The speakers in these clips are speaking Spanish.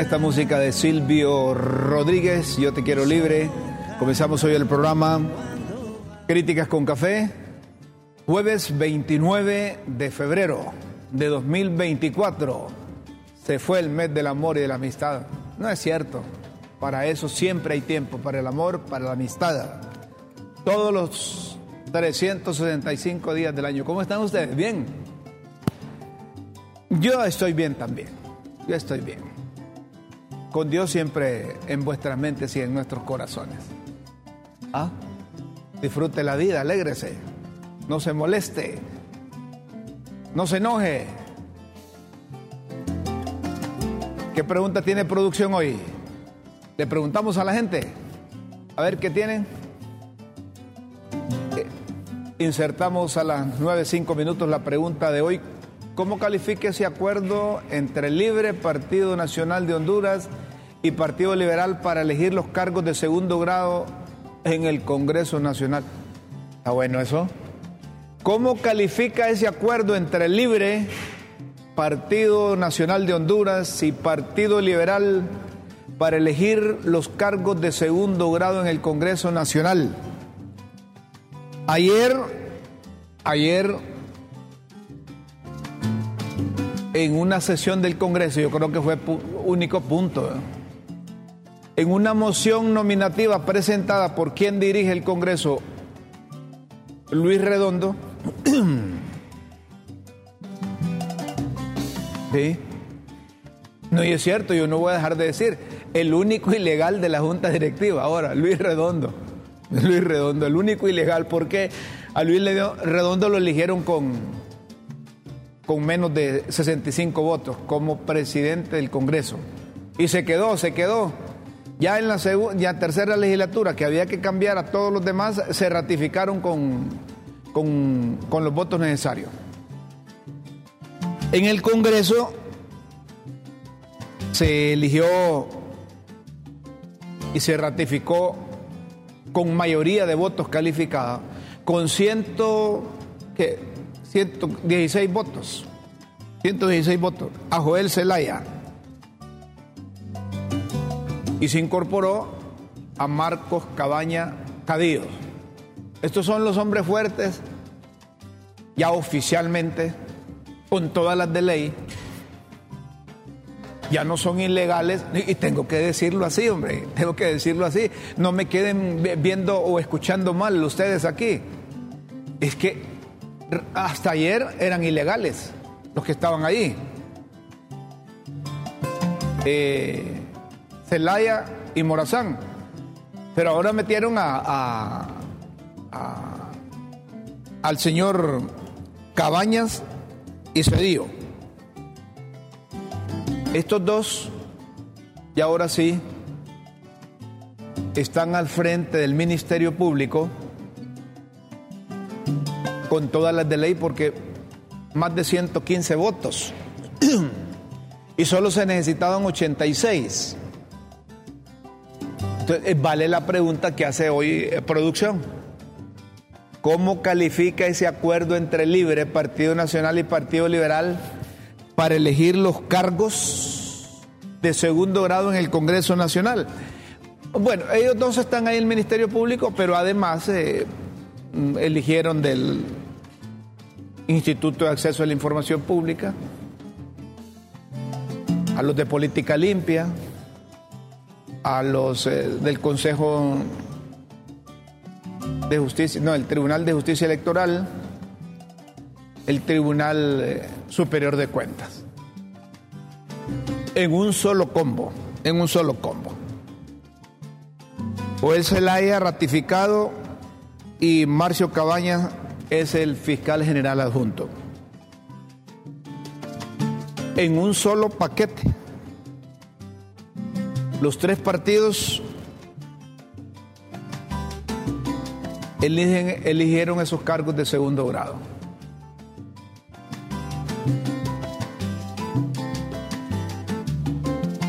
Esta música de Silvio Rodríguez, Yo te quiero libre, comenzamos hoy el programa Críticas con Café, jueves 29 de febrero de 2024. Se fue el mes del amor y de la amistad. No es cierto. Para eso siempre hay tiempo, para el amor, para la amistad. Todos los 365 días del año. ¿Cómo están ustedes? Bien. Yo estoy bien también. Yo estoy bien. Con Dios siempre en vuestras mentes y en nuestros corazones. ¿Ah? Disfrute la vida, alégrese. No se moleste. No se enoje. ¿Qué pregunta tiene producción hoy? Le preguntamos a la gente. A ver qué tienen. Eh, Insertamos a las 9.05 minutos la pregunta de hoy. ¿Cómo califica ese acuerdo entre Libre Partido Nacional de Honduras y Partido Liberal para elegir los cargos de segundo grado en el Congreso Nacional? ¿Está bueno eso? ¿Cómo califica ese acuerdo entre Libre, Partido Nacional de Honduras y Partido Liberal para elegir los cargos de segundo grado en el Congreso Nacional? Ayer, ayer, en una sesión del Congreso, yo creo que fue único punto, en una moción nominativa presentada por quien dirige el Congreso, Luis Redondo, sí, no, y es cierto, yo no voy a dejar de decir, el único ilegal de la Junta Directiva, ahora, Luis Redondo, Luis Redondo, el único ilegal, porque a Luis Redondo lo eligieron con, con menos de 65 votos como presidente del Congreso. Y se quedó, se quedó. Ya en la ya tercera legislatura, que había que cambiar a todos los demás, se ratificaron con, con, con los votos necesarios. En el Congreso se eligió y se ratificó con mayoría de votos calificados, con ciento, ¿qué? 116 votos. 116 votos a Joel Zelaya. Y se incorporó a Marcos Cabaña Cadillo. Estos son los hombres fuertes, ya oficialmente, con todas las de ley. Ya no son ilegales, y tengo que decirlo así, hombre, tengo que decirlo así. No me queden vi- viendo o escuchando mal ustedes aquí. Es que hasta ayer eran ilegales los que estaban ahí. Eh, Celaya y Morazán. Pero ahora metieron a, a- al señor Cabañas y Cedillo. Estos dos, y ahora sí, están al frente del Ministerio Público con todas las de ley porque más de 115 votos y solo se necesitaban 86. Entonces, eh, vale la pregunta que hace hoy eh, producción. ¿Cómo califica ese acuerdo entre Libre, Partido Nacional y Partido Liberal para elegir los cargos de segundo grado en el Congreso Nacional? Bueno, ellos dos están ahí en el Ministerio Público, pero además eh, eligieron del Instituto de Acceso a la Información Pública, a los de Política Limpia, a los eh, del Consejo de Justicia, no, el Tribunal de Justicia Electoral, el Tribunal eh, Superior de Cuentas. En un solo combo, en un solo combo. Joel Zelaya ratificado y Marcio Cabañas es el fiscal general adjunto. En un solo paquete. Los tres partidos eligieron esos cargos de segundo grado.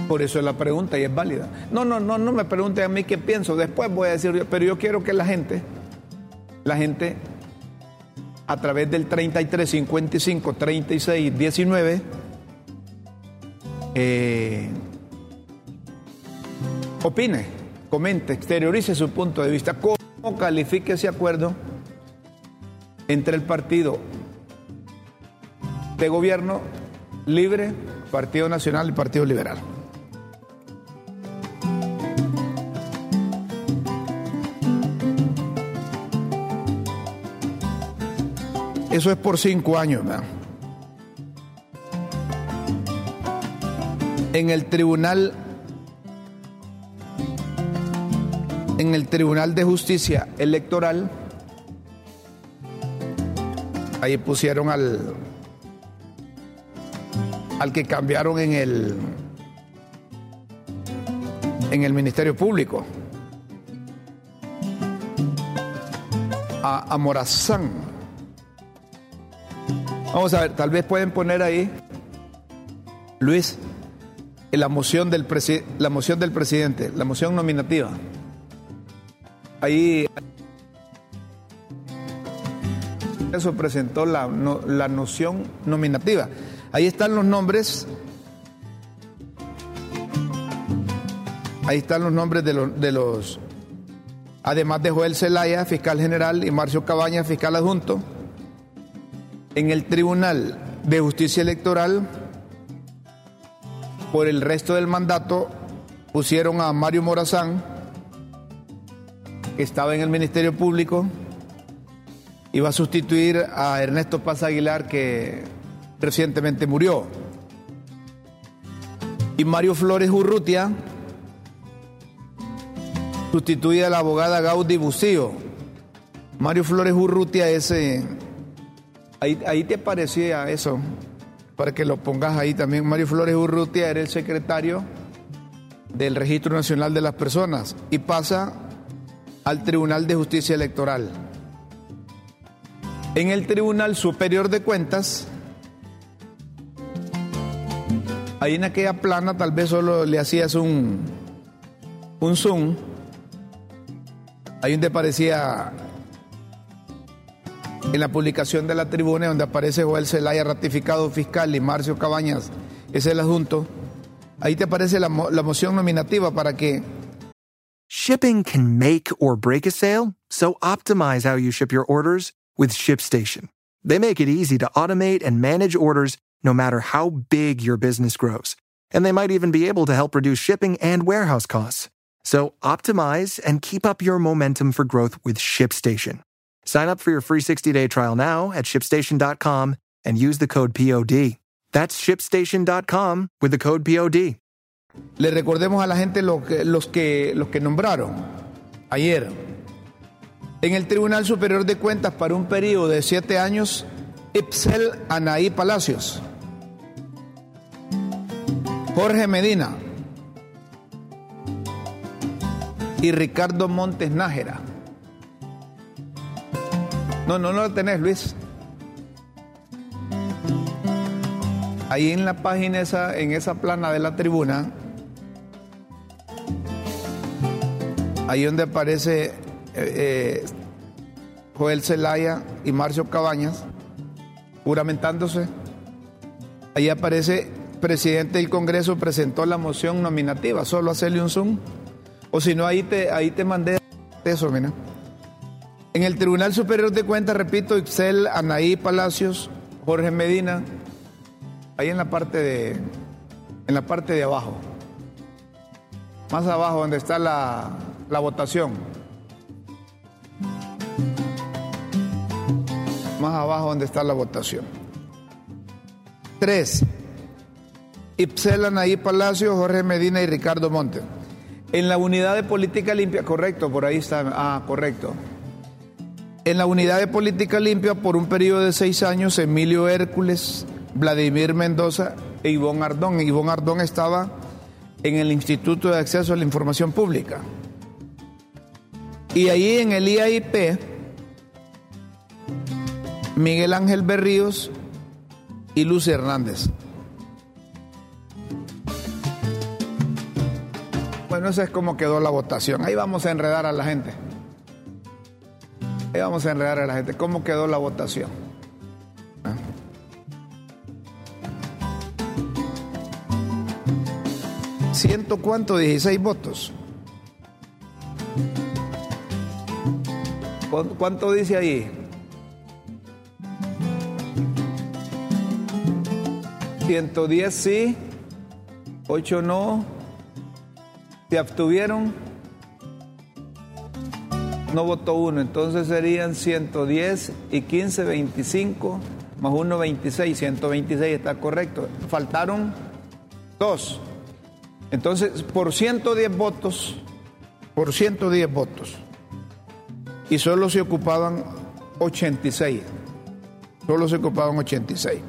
Por eso es la pregunta y es válida. No, no, no, no me pregunten a mí qué pienso. Después voy a decir pero yo quiero que la gente, la gente, a través del 33, 55, 36, 19, eh, opine, comente, exteriorice su punto de vista. ¿Cómo califique ese acuerdo entre el partido de gobierno libre, Partido Nacional y Partido Liberal? Eso es por cinco años. En el tribunal, en el Tribunal de Justicia Electoral, ahí pusieron al, al que cambiaron en el, en el Ministerio Público, a, a Morazán. Vamos a ver, tal vez pueden poner ahí, Luis, la moción del, presi- la moción del presidente, la moción nominativa. Ahí eso presentó la, la noción nominativa. Ahí están los nombres. Ahí están los nombres de los, de los además de Joel Zelaya, fiscal general, y Marcio Cabañas, fiscal adjunto. En el Tribunal de Justicia Electoral, por el resto del mandato, pusieron a Mario Morazán, que estaba en el Ministerio Público, iba a sustituir a Ernesto Paz Aguilar, que recientemente murió. Y Mario Flores Urrutia sustituye a la abogada Gaudí Bucío. Mario Flores Urrutia es... ahí, ahí te parecía eso, para que lo pongas ahí también. Mario Flores Urrutia era el secretario del Registro Nacional de las Personas y pasa al Tribunal de Justicia Electoral. En el Tribunal Superior de Cuentas, ahí en aquella plana tal vez solo le hacías un, un zoom, ahí donde aparecía en la publicación de la tribuna donde aparece Joel Zelaya ratificado fiscal y Marcio Cabañas es el adjunto, ahí te aparece la, mo- la moción nominativa para que Shipping can make or break a sale, so optimize how you ship your orders with ShipStation. They make it easy to automate and manage orders no matter how big your business grows. And they might even be able to help reduce shipping and warehouse costs. So optimize and keep up your momentum for growth with ShipStation. Sign up for your free 60-day trial now at shipstation.com and use the code POD. That's shipstation.com with the code POD. le recordemos a la gente lo que- los, que, los que nombraron ayer. En el Tribunal Superior de Cuentas para un periodo de siete años, Ipsel Anaí Palacios, Jorge Medina y Ricardo Montes Nájera. No, no, no lo tenés, Luis. Ahí en la página esa, en esa plana de la tribuna, ahí donde aparece eh, eh, Joel Zelaya y Marcio Cabañas, juramentándose, ahí aparece presidente del Congreso presentó la moción nominativa, solo hacerle un zoom, o si no, ahí te, ahí te mandé eso, mira. En el Tribunal Superior de Cuentas, repito, Ixel, Anaí Palacios, Jorge Medina, ahí en la parte de en la parte de abajo. Más abajo donde está la, la votación. Más abajo donde está la votación. Tres. Ipsel Anaí Palacio, Jorge Medina y Ricardo Monte. En la unidad de política limpia correcto por ahí está. Ah correcto en la unidad de política limpia por un periodo de seis años, Emilio Hércules, Vladimir Mendoza e Ivonne Ardón. Ivonne Ardón estaba en el Instituto de Acceso a la Información Pública. Y ahí en el IAIP, Miguel Ángel Berríos y Lucy Hernández. Bueno, esa es como quedó la votación. Ahí vamos a enredar a la gente. Vamos a enredar a la gente. ¿Cómo quedó la votación? ¿Ah? ¿Ciento cuánto? 16 votos. ¿Cu- ¿Cuánto dice ahí? 110 sí, 8 no, se abstuvieron no votó uno, entonces serían 110 y 15, 25, más 1, 26, 126 está correcto. Faltaron dos. Entonces, por 110 votos, por 110 votos, y solo se ocupaban 86, solo se ocupaban 86.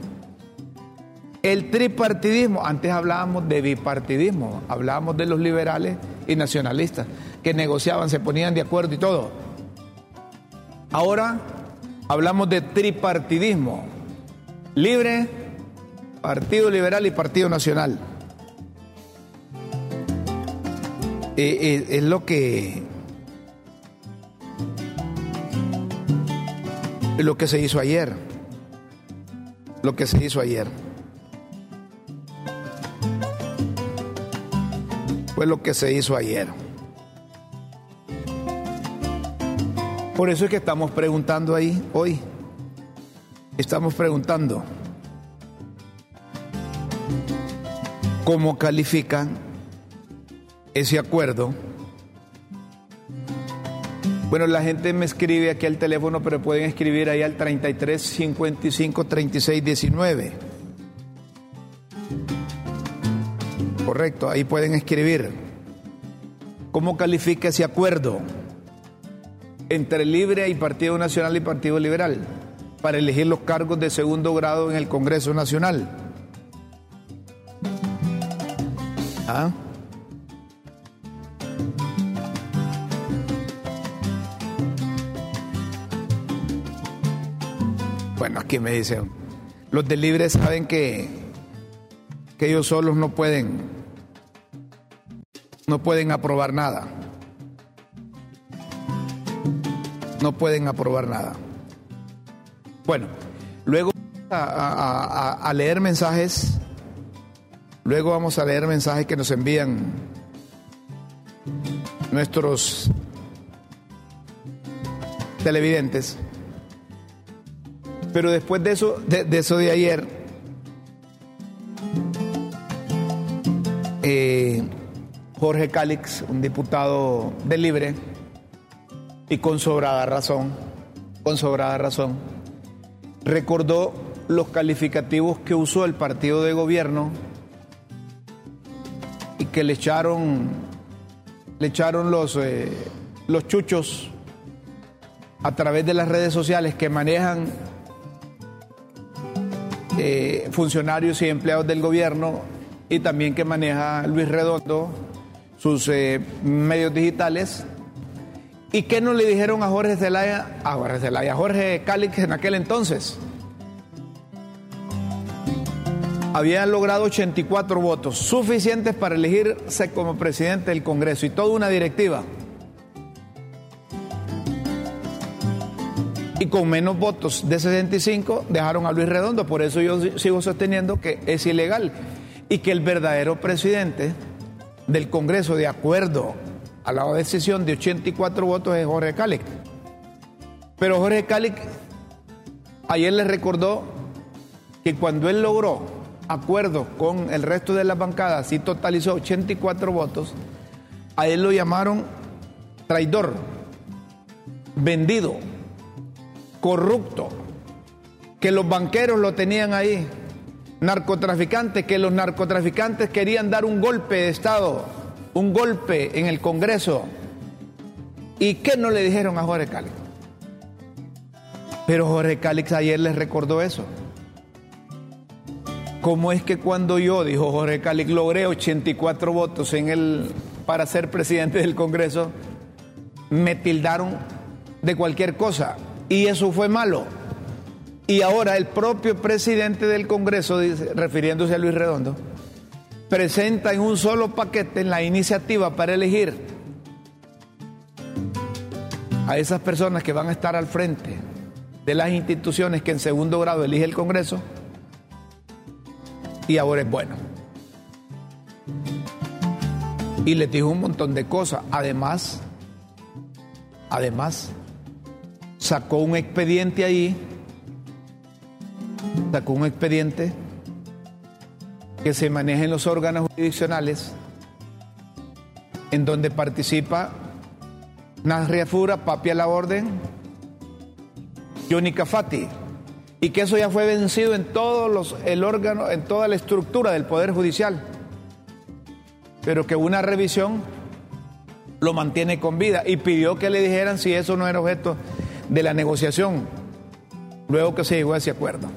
El tripartidismo, antes hablábamos de bipartidismo, hablábamos de los liberales y nacionalistas que negociaban, se ponían de acuerdo y todo. Ahora hablamos de tripartidismo, libre, Partido Liberal y Partido Nacional. Eh, eh, es lo que lo que se hizo ayer, lo que se hizo ayer. Fue lo que se hizo ayer. Por eso es que estamos preguntando ahí hoy. Estamos preguntando cómo califican ese acuerdo. Bueno, la gente me escribe aquí al teléfono, pero pueden escribir ahí al 33 55 36 19. Correcto, ahí pueden escribir. ¿Cómo califica ese acuerdo entre Libre y Partido Nacional y Partido Liberal para elegir los cargos de segundo grado en el Congreso Nacional. ¿Ah? Bueno, aquí me dicen, los de Libre saben que, que ellos solos no pueden, no pueden aprobar nada. No pueden aprobar nada. Bueno, luego a, a- leer mensajes, luego vamos a leer mensajes que nos envían nuestros televidentes. Pero después de eso, de, de eso de ayer, eh, Jorge Cálix, un diputado de Libre, y con sobrada razón, con sobrada razón, recordó los calificativos que usó el partido de gobierno y que le echaron, le echaron los, eh, los chuchos a través de las redes sociales que manejan eh, funcionarios y empleados del gobierno y también que maneja Luis Redondo, sus eh, medios digitales. ¿Y qué no le dijeron a Jorge Zelaya, a Jorge Zelaya, a Jorge Cálix en aquel entonces? Habían logrado 84 votos, suficientes para elegirse como presidente del Congreso y toda una directiva. y con menos votos de 65 dejaron a Luis Redondo. Por eso yo sigo sosteniendo que es ilegal y que el verdadero presidente del Congreso, de acuerdo a la decisión de 84 votos, es Jorge Calic. Pero Jorge Calic ayer le recordó que cuando él logró acuerdo con el resto de las bancadas y totalizó 84 votos, a él lo llamaron traidor, vendido, corrupto, que los banqueros lo tenían ahí, narcotraficantes, que los narcotraficantes querían dar un golpe de Estado, un golpe en el Congreso. ¿Y qué no le dijeron a Jorge Cálix? Pero Jorge Cálix ayer les recordó eso. ¿Cómo es que cuando yo, dijo Jorge Cálix, logré 84 votos en el, para ser presidente del Congreso, me tildaron de cualquier cosa? Y eso fue malo. Y ahora el propio presidente del Congreso, refiriéndose a Luis Redondo, presenta en un solo paquete la iniciativa para elegir a esas personas que van a estar al frente de las instituciones que en segundo grado elige el Congreso y ahora es bueno. Y les dijo un montón de cosas. Además, además, sacó un expediente ahí, sacó un expediente que se maneja en los órganos jurisdiccionales, en donde participa Nasria Fura, Papia La Orden, Johnny Cafati, y que eso ya fue vencido en todos los, el órgano, en toda la estructura del Poder Judicial, pero que una revisión lo mantiene con vida. Y pidió que le dijeran si eso no era objeto de la negociación, luego que se llegó a ese acuerdo.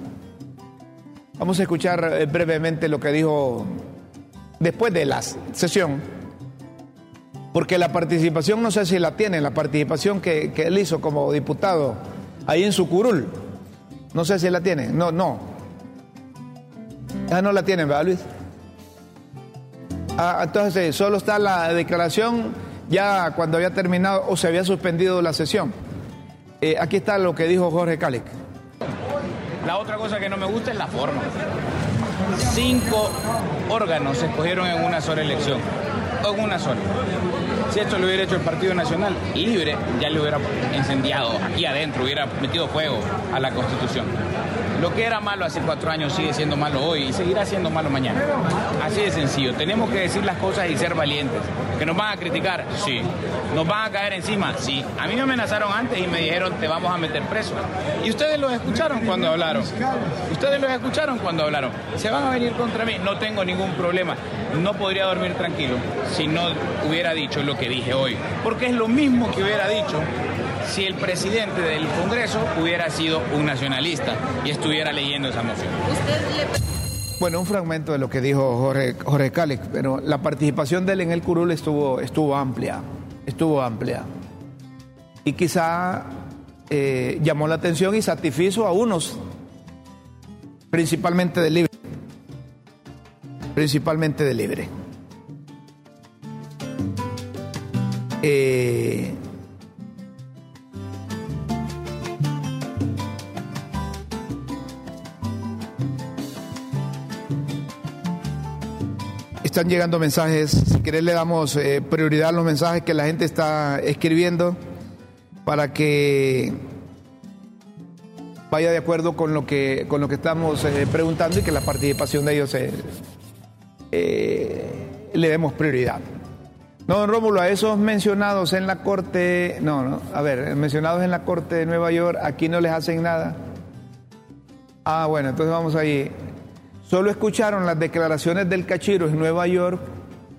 Vamos a escuchar eh, brevemente lo que dijo después de la sesión, porque la participación, no sé si la tiene, la participación que, él hizo como diputado ahí en su curul, no sé si la tiene, no, no. Ah, no la tienen, ¿verdad, Luis? Ah, entonces solo está la declaración ya cuando había terminado o se había suspendido la sesión. Eh, aquí está lo que dijo Jorge Calic. La otra cosa que no me gusta es la forma. Cinco órganos se escogieron en una sola elección. En una sola. Si esto lo hubiera hecho el Partido Nacional libre, ya le hubiera incendiado aquí adentro, hubiera metido fuego a la Constitución. Lo que era malo hace cuatro años sigue siendo malo hoy y seguirá siendo malo mañana. Así de sencillo. Tenemos que decir las cosas y ser valientes. ¿Que nos van a criticar? Sí. ¿Nos van a caer encima? Sí. A mí me amenazaron antes y me dijeron te vamos a meter preso. Y ustedes los escucharon cuando hablaron. Ustedes los escucharon cuando hablaron. Se van a venir contra mí. No tengo ningún problema. No podría dormir tranquilo si no hubiera dicho lo que dije hoy. Porque es lo mismo que hubiera dicho si el presidente del Congreso hubiera sido un nacionalista y estuviera leyendo esa moción. Bueno, un fragmento de lo que dijo Jorge, Jorge pero la participación de él en el curul estuvo, estuvo amplia, estuvo amplia. Y quizá eh, llamó la atención y satisfizo a unos principalmente de libre. Principalmente de libre. Eh, están llegando mensajes. Si querés le damos eh, prioridad a los mensajes que la gente está escribiendo para que vaya de acuerdo con lo que, con lo que estamos eh, preguntando y que la participación de ellos eh, le demos prioridad. No, don Rómulo, a esos mencionados en la Corte, no, no, a ver, mencionados en la Corte de Nueva York, aquí no les hacen nada. Ah, bueno, entonces vamos ahí. Solo escucharon las declaraciones del Cachiro en Nueva York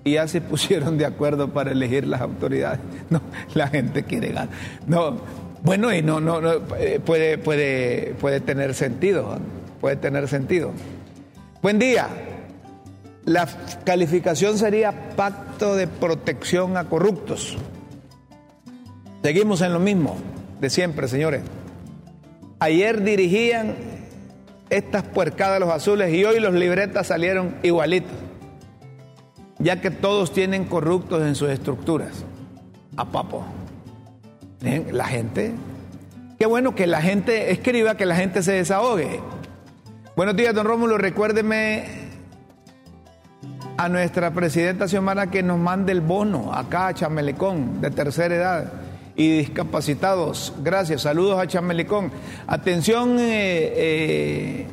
y ya se pusieron de acuerdo para elegir las autoridades. No, la gente quiere ganar. No, bueno, y no, no, no eh, puede, puede, puede tener sentido, puede tener sentido. Buen día. La calificación sería pacto de protección a corruptos. Seguimos en lo mismo de siempre, señores. Ayer dirigían estas puercadas los azules y hoy los libretas salieron igualitos, ya que todos tienen corruptos en sus estructuras. A papo. La gente, qué bueno que la gente escriba, que la gente se desahogue. Buenos días, don Rómulo, recuérdeme a nuestra presidenta Xiomara que nos mande el bono acá a Chamelecón de tercera edad y discapacitados. Gracias, saludos a Chamelicón. Atención, eh, eh,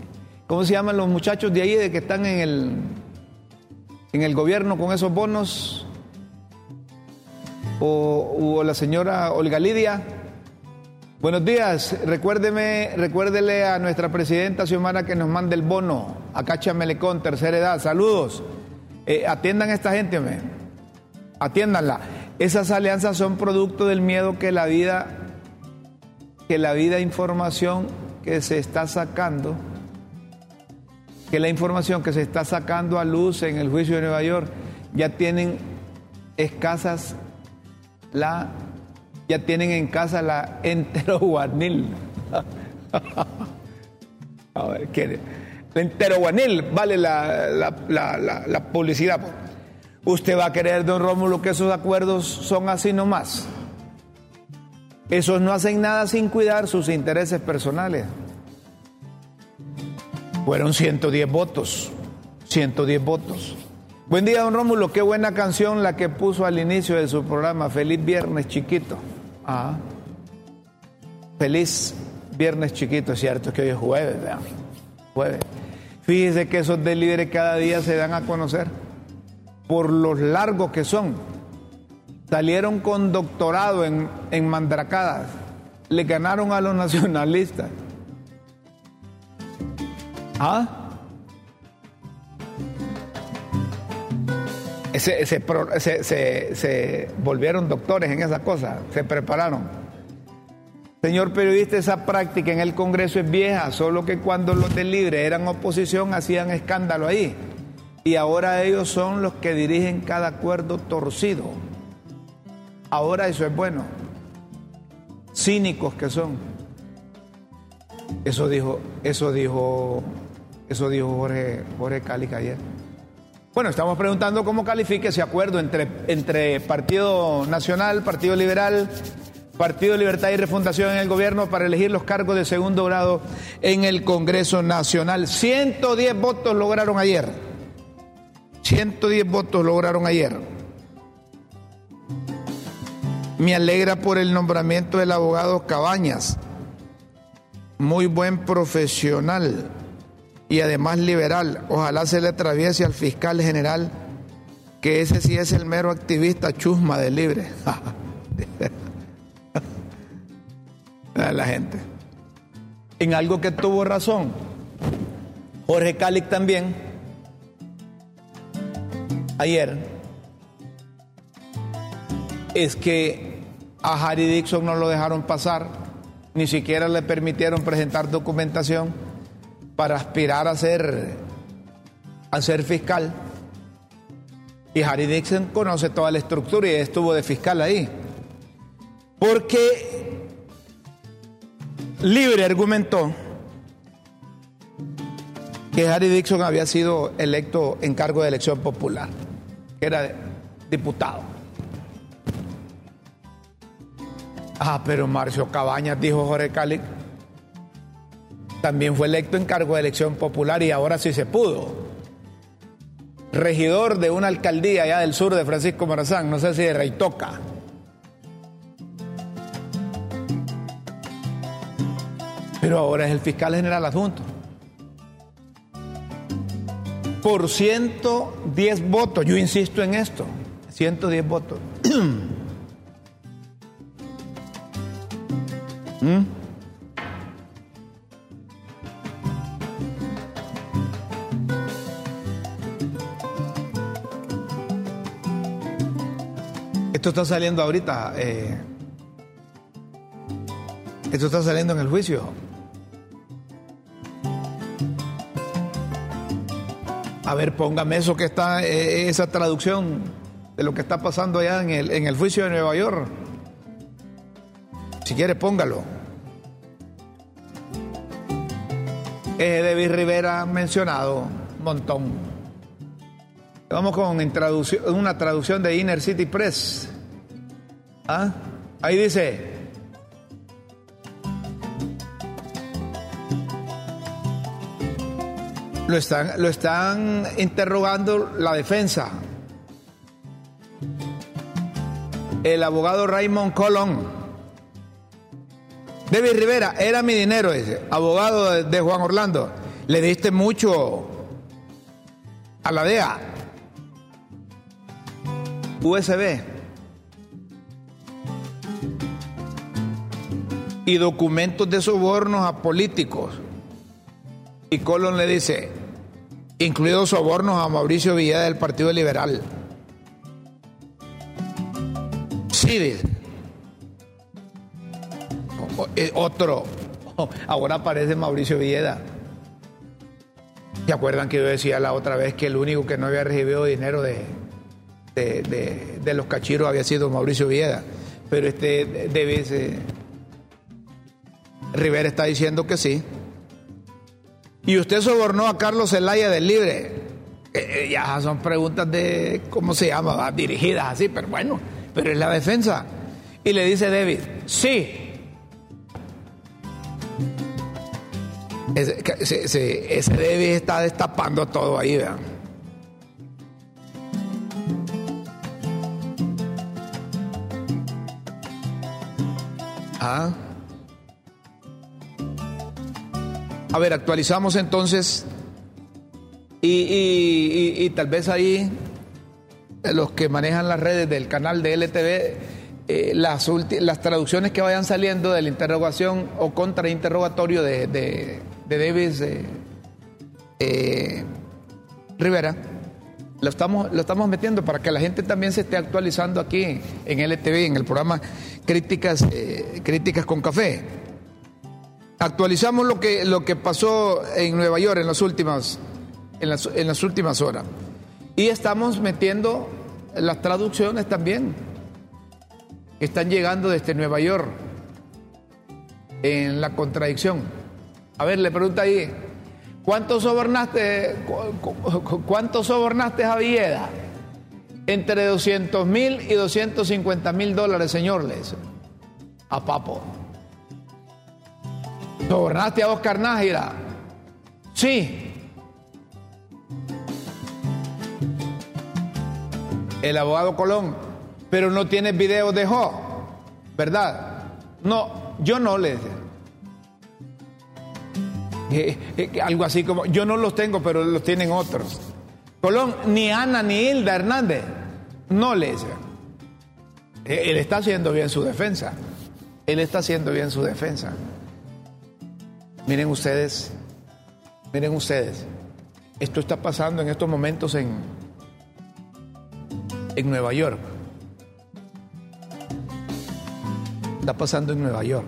¿cómo se llaman los muchachos de ahí de que están en el, en el gobierno con esos bonos? O, la señora Olga Lidia. Buenos días, recuérdeme, recuérdele a nuestra presidenta Xiomara que nos mande el bono acá Chamelecón, tercera edad. Saludos. Eh, atiendan a esta gente, me. atiéndanla. Esas alianzas son producto del miedo que la vida, que la vida información que se está sacando, que la información que se está sacando a luz en el juicio de Nueva York ya tienen escasas la, ya tienen en casa la enteroguanil. A ver, ¿qué? La vale la, la, la, la publicidad. Usted va a querer, don Rómulo, que esos acuerdos son así nomás. Esos no hacen nada sin cuidar sus intereses personales. Fueron 110 votos. 110 votos. Buen día, don Rómulo. Qué buena canción la que puso al inicio de su programa. Feliz viernes chiquito. Ah. Feliz viernes chiquito, cierto que hoy es jueves. Jueves. Fíjese que esos delibres cada día se dan a conocer por los largos que son. Salieron con doctorado en, en mandracadas. Le ganaron a los nacionalistas. ¿Ah? Se, se, se, se, volvieron doctores en esa cosa, se prepararon. Señor periodista, esa práctica en el Congreso es vieja, solo que cuando los del Libre eran oposición hacían escándalo ahí y ahora ellos son los que dirigen cada acuerdo torcido. Ahora eso es bueno. Cínicos que son. Eso dijo, eso dijo, eso dijo Jorge, Jorge Cálica ayer. Bueno, estamos preguntando cómo califique ese acuerdo entre, entre Partido Nacional, Partido Liberal, Partido Libertad y Refundación en el gobierno para elegir los cargos de segundo grado en el Congreso Nacional. 110 votos lograron ayer. 110 votos lograron ayer. Me alegra por el nombramiento del abogado Cabañas. Muy buen profesional y además liberal. Ojalá se le atraviese al fiscal general que ese sí es el mero activista chusma de libre. La gente. En algo que tuvo razón. Jorge Cáliz también ayer es que a Harry Dixon no lo dejaron pasar, ni siquiera le permitieron presentar documentación para aspirar a ser, a ser fiscal. Y Harry Dixon conoce toda la estructura y estuvo de fiscal ahí. Porque Libre argumentó que Harry Dixon había sido electo en cargo de elección popular, era diputado. Ah, pero Marcio Cabañas, dijo Jorge Cali, también fue electo en cargo de elección popular y ahora sí se pudo. Regidor de una alcaldía allá del sur de Francisco Morazán, no sé si de Reitoca. Pero ahora es el fiscal general adjunto. Por 110 votos, yo insisto en esto, 110 votos. ¿Mm? Esto está saliendo ahorita. eh, esto está saliendo en el juicio. A ver, póngame eso que está, eh, esa traducción de lo que está pasando allá en el, en el juicio de Nueva York. Si quiere, póngalo. Eh, David Rivera mencionado un montón. Vamos con una traducción de Inner City Press. ¿Ah? Ahí dice. Lo están, lo están interrogando la defensa. El abogado Raymond Colón. David Rivera, era mi dinero ese, abogado de Juan Orlando. Le diste mucho a la DEA. USB. Y documentos de sobornos a políticos. Y Colón le dice, incluidos sobornos a Mauricio Villeda del Partido Liberal. O- eh, Otro. Ahora aparece Mauricio Villeda. ¿Se acuerdan que yo decía la otra vez que el único que no había recibido dinero de, de, los cachiros había sido Mauricio Villeda? Pero este David eh, Rivera está diciendo que sí. Y usted sobornó a Carlos Zelaya del Libre. Eh, eh, ya son preguntas de, ¿cómo se llama? Va, Dirigidas así, pero bueno, pero es la defensa. Y le dice David, sí. Ese, ese- ese David está destapando todo ahí, vean. Ah. A ver, actualizamos entonces y, tal vez ahí los que manejan las redes del canal de LTV, eh, las, las traducciones que vayan saliendo de la interrogación o contrainterrogatorio de, de, de Davis eh, Rivera, lo estamos, lo estamos metiendo para que la gente también se esté actualizando aquí en LTV, en el programa Críticas, eh, Críticas con Café. Actualizamos lo que, lo que pasó en Nueva York en las últimas, en las, en las últimas horas. Y estamos metiendo las traducciones también que están llegando desde Nueva York en la contradicción. A ver, le pregunta ahí, ¿cuánto sobornaste, cu- cu- cuánto sobornaste a Villeda? Entre 200 mil y 250 mil dólares, señor. A Papo. ¿Sobornaste a Oscar Nájera? Sí. El abogado Colón, pero no tienes videos de Jo, ¿verdad? No, yo no le decía. Eh, eh, algo así como, yo no los tengo, pero los tienen otros. Colón, ni Ana ni Hilda Hernández, no le. Eh, Él está haciendo bien su defensa. Él está haciendo bien su defensa. Miren ustedes, miren ustedes, esto está pasando en estos momentos en, en Nueva York. Está pasando en Nueva York.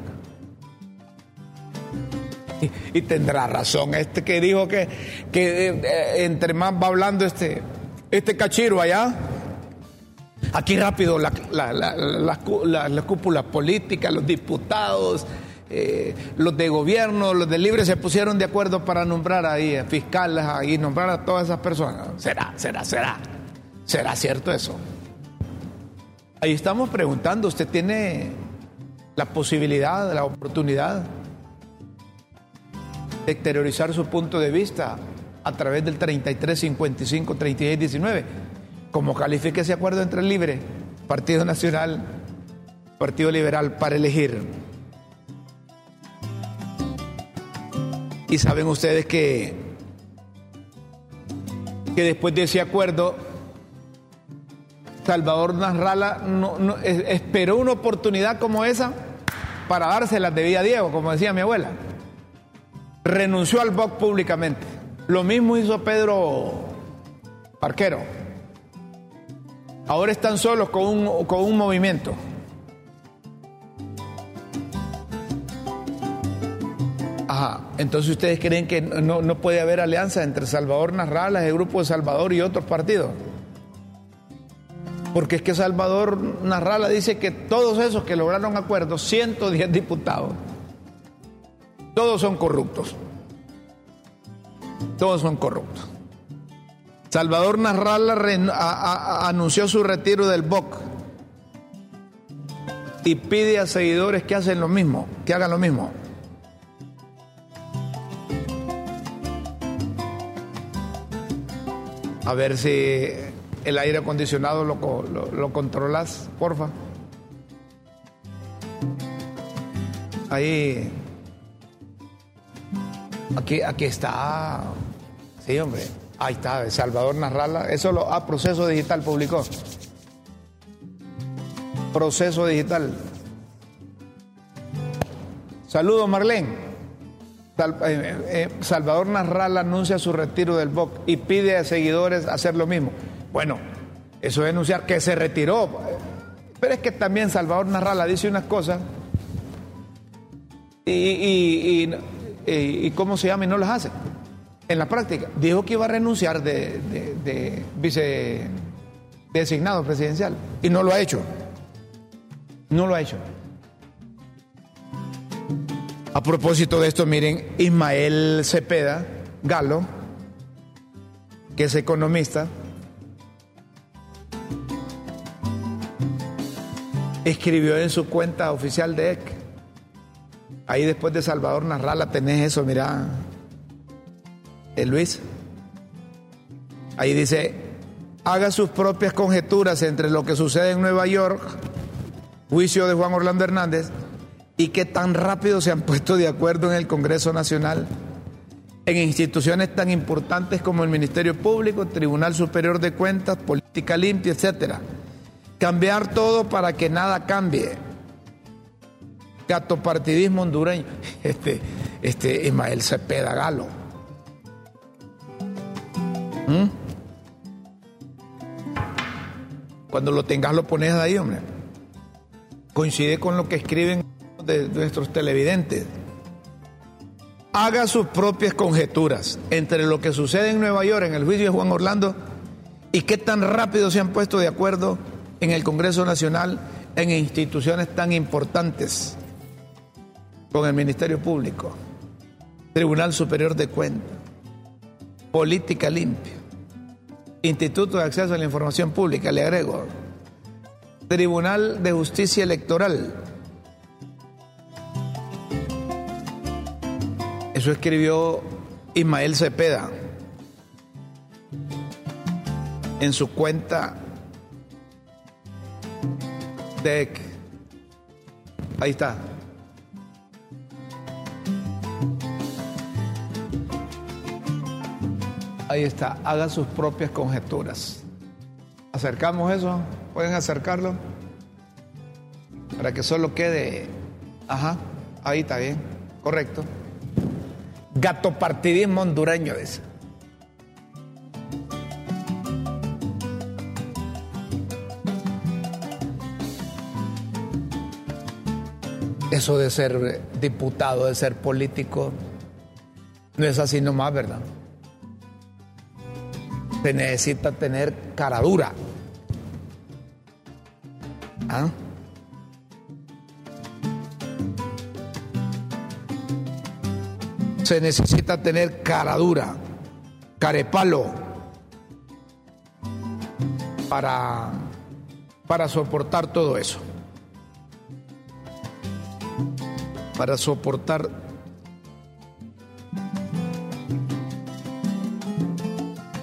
Y, tendrá razón este que dijo que, que eh, eh, entre más va hablando este, este cachiro allá, aquí rápido la, la, la, la, la- la cúpula política, los diputados, eh, los de gobierno, los de libre se pusieron de acuerdo para nombrar ahí a fiscales y nombrar a todas esas personas. ¿Será, será, será? ¿Será cierto eso? Ahí estamos preguntando, ¿usted tiene la posibilidad, la oportunidad de exteriorizar su punto de vista a través del 33 55 36 19? Como califique ese acuerdo entre el Libre, Partido Nacional, Partido Liberal para elegir. Y saben ustedes que, que después de ese acuerdo, Salvador Nasralla esperó una oportunidad como esa para dársela de vida a Diego, como decía mi abuela. Renunció al BOC públicamente. Lo mismo hizo Pedro Parquero. Ahora están solos con un, con un movimiento. Ajá. Entonces ustedes creen que no, puede haber alianza entre Salvador Narralas, el grupo de Salvador y otros partidos. Porque es que Salvador Narrala dice que todos esos que lograron acuerdos, 110 diputados, todos son corruptos. Todos son corruptos. Salvador Narrala anunció su retiro del BOC y pide a seguidores que hacen lo mismo, que hagan lo mismo. A ver si el aire acondicionado lo, lo, controlas, porfa. Ahí. Aquí, aquí está. Sí, hombre. Ahí está, Salvador Narrala. Eso lo. Ah, proceso digital publicó. Proceso digital. Saludos, Marlene. Sal, eh, eh, Salvador Narrala anuncia su retiro del BOC y pide a seguidores hacer lo mismo. Bueno, eso es denunciar que se retiró. Pero es que también Salvador Narrala dice unas cosas y, cómo se llama y no las hace. En la práctica, dijo que iba a renunciar de, de vice designado presidencial y no lo ha hecho. No lo ha hecho. A propósito de esto, miren, Ismael Cepeda Galo, que es economista, escribió en su cuenta oficial de EC. Ahí después de Salvador Narrala tenés eso, mira, el Luis. Ahí dice, haga sus propias conjeturas entre lo que sucede en Nueva York, juicio de Juan Orlando Hernández, y qué tan rápido se han puesto de acuerdo en el Congreso Nacional, en instituciones tan importantes como el Ministerio Público, Tribunal Superior de Cuentas, Política Limpia, etcétera. Cambiar todo para que nada cambie. Gatopartidismo hondureño. Este, este Ismael Cepeda Galo. ¿Mm? Cuando lo tengas lo pones ahí, hombre. Coincide con lo que escriben de nuestros televidentes. Haga sus propias conjeturas entre lo que sucede en Nueva York en el juicio de Juan Orlando y qué tan rápido se han puesto de acuerdo en el Congreso Nacional en instituciones tan importantes con el Ministerio Público, Tribunal Superior de Cuentas, Política Limpia, Instituto de Acceso a la Información Pública, le agrego, Tribunal de Justicia Electoral, Eso escribió Ismael Cepeda en su cuenta de... Ahí está. Ahí está, haga sus propias conjeturas. ¿Acercamos eso? ¿Pueden acercarlo? Para que solo quede... Ajá, ahí está bien, correcto gatopartidismo hondureño ese. Eso de ser diputado, de ser político, no es así nomás, ¿verdad? Se necesita tener cara dura. ¿Ah? Se necesita tener cara dura, carepalo, para, para soportar todo eso. Para soportar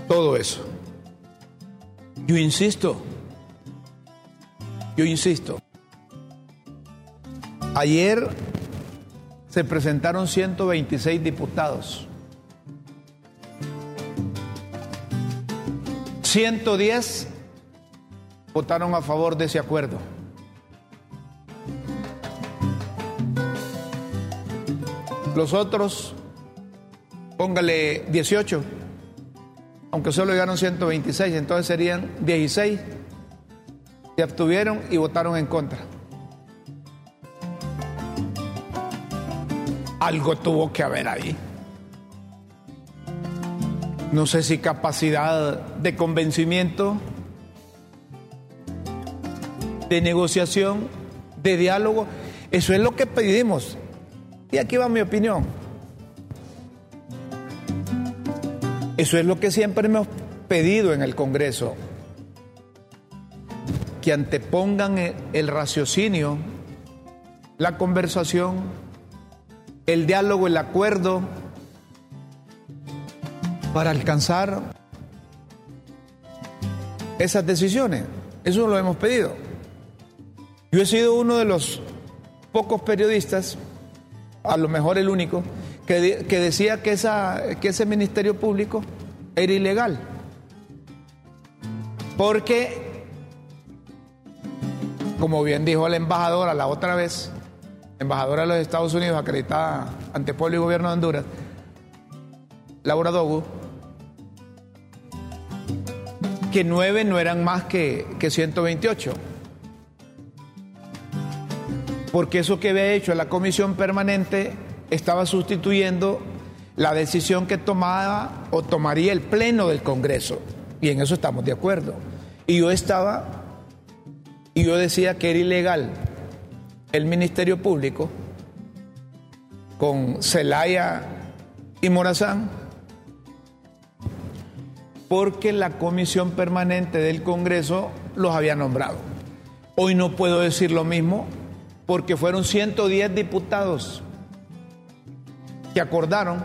todo eso. Yo insisto, yo insisto, ayer se presentaron 126 diputados. 110 votaron a favor de ese acuerdo. Los otros, póngale 18, aunque solo llegaron 126, entonces serían 16. Se abstuvieron y votaron en contra. Algo tuvo que haber ahí. No sé si capacidad de convencimiento, de negociación, de diálogo. Eso es lo que pedimos. Y aquí va mi opinión. Eso es lo que siempre hemos pedido en el Congreso. Que antepongan el raciocinio, la conversación, el diálogo, el acuerdo, para alcanzar esas decisiones. Eso lo hemos pedido. Yo he sido uno de los pocos periodistas, a lo mejor el único, que, que decía que, esa, que ese ministerio público era ilegal. Porque, como bien dijo la embajadora la otra vez, embajadora de los Estados Unidos acreditada ante pueblo y gobierno de Honduras, Laura Dogu, que nueve no eran más que, que 128. Porque eso que había hecho la comisión permanente estaba sustituyendo la decisión que tomaba o tomaría el pleno del Congreso. Y en eso estamos de acuerdo. Y yo estaba, y yo decía que era ilegal el Ministerio Público con Celaya y Morazán porque la comisión permanente del Congreso los había nombrado. Hoy no puedo decir lo mismo porque fueron 110 diputados que acordaron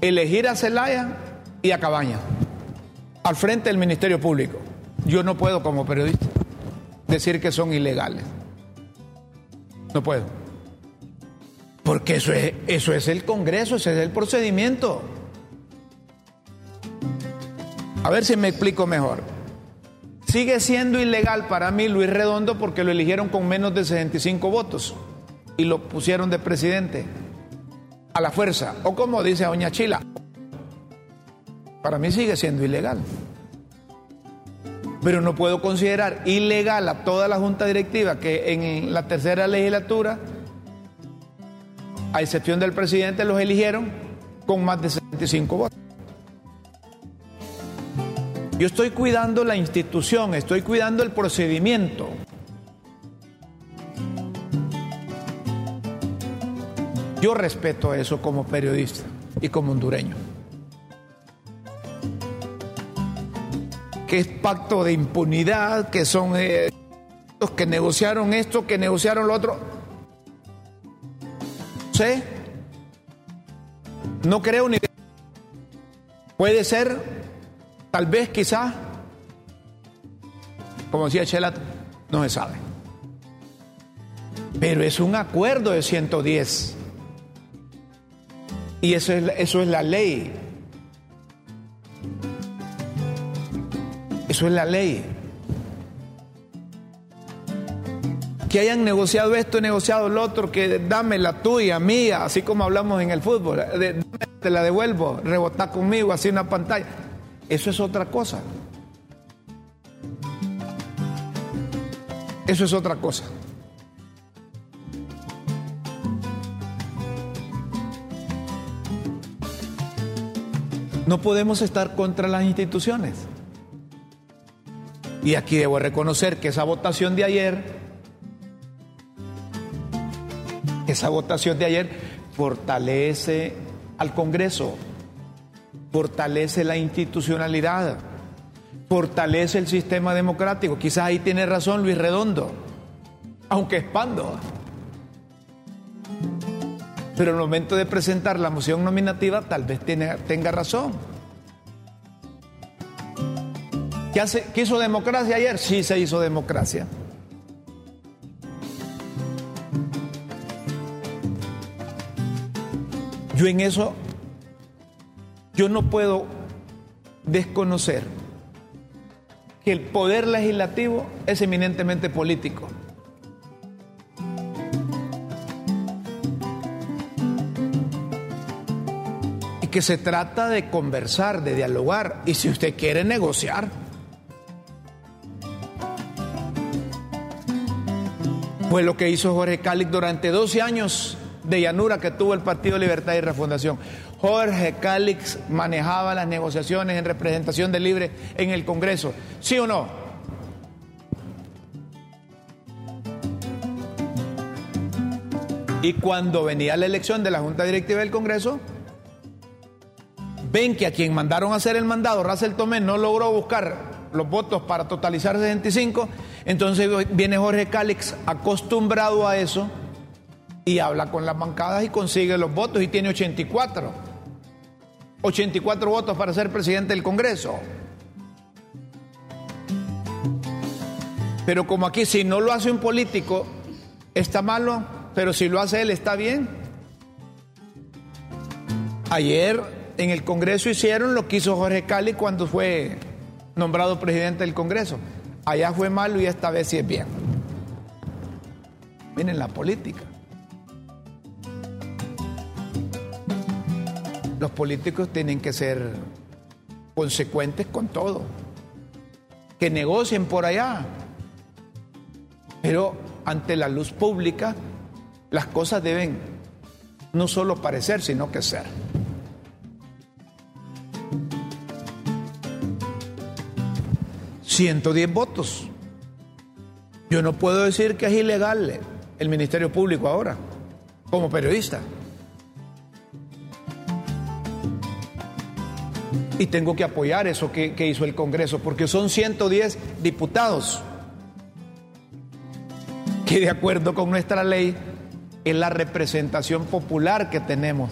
elegir a Celaya y a Cabaña al frente del Ministerio Público. Yo no puedo como periodista decir que son ilegales. No puedo. Porque eso es, eso es el Congreso, ese es el procedimiento. A ver si me explico mejor. Sigue siendo ilegal para mí Luis Redondo porque lo eligieron con menos de 65 votos y lo pusieron de presidente a la fuerza. O como dice Doña Chila, para mí sigue siendo ilegal. Pero no puedo considerar ilegal a toda la junta directiva que en la tercera legislatura, a excepción del presidente, los eligieron con más de 65 votos. Yo estoy cuidando la institución, estoy cuidando el procedimiento. Yo respeto eso como periodista y como hondureño. Que es pacto de impunidad, que son eh, los que negociaron esto, que negociaron lo otro. sé. No creo ni. Puede ser Tal vez, quizás, como decía Chela, no se sabe. Pero es un acuerdo de 110. Y eso es, eso es la ley. Eso es la ley. Que hayan negociado esto, negociado lo otro, que dame la tuya, mía, así como hablamos en el fútbol. te la devuelvo, rebotá conmigo, así una pantalla. Eso es otra cosa. Eso es otra cosa. No podemos estar contra las instituciones. Y aquí debo reconocer que esa votación de ayer, esa votación de ayer fortalece al Congreso, fortalece la institucionalidad, fortalece el sistema democrático. Quizás ahí tiene razón Luis Redondo, aunque expando. Pero en el momento de presentar la moción nominativa tal vez tenga razón. ¿Qué, hace, ¿Qué hizo democracia ayer? Sí se hizo democracia. Yo en eso, yo no puedo desconocer que el poder legislativo es eminentemente político. Y que se trata de conversar, de dialogar, y si usted quiere negociar. Fue lo que hizo Jorge Cáliz durante 12 años de llanura que tuvo el Partido Libertad y Refundación. Jorge Cálix manejaba las negociaciones en representación del Libre en el Congreso. ¿Sí o no? Y cuando venía la elección de la Junta Directiva del Congreso, ven que a quien mandaron a hacer el mandado, Russell Tomé, no logró buscar los votos para totalizar 65, entonces viene Jorge Cálix acostumbrado a eso y habla con las bancadas y consigue los votos y tiene 84. 84 votos para ser presidente del Congreso. Pero como aquí si no lo hace un político está malo, pero si lo hace él está bien. Ayer en el Congreso hicieron lo que hizo Jorge Cali cuando fue nombrado presidente del Congreso. Allá fue malo y esta vez sí es bien. Miren la política. Los políticos tienen que ser consecuentes con todo. Que negocien por allá. Pero ante la luz pública, las cosas deben no solo parecer, sino que ser. ...110 votos. Yo no puedo decir que es ilegal el Ministerio Público ahora, como periodista. Y tengo que apoyar eso que, que hizo el Congreso, porque son 110 diputados que de acuerdo con nuestra ley es la representación popular que tenemos.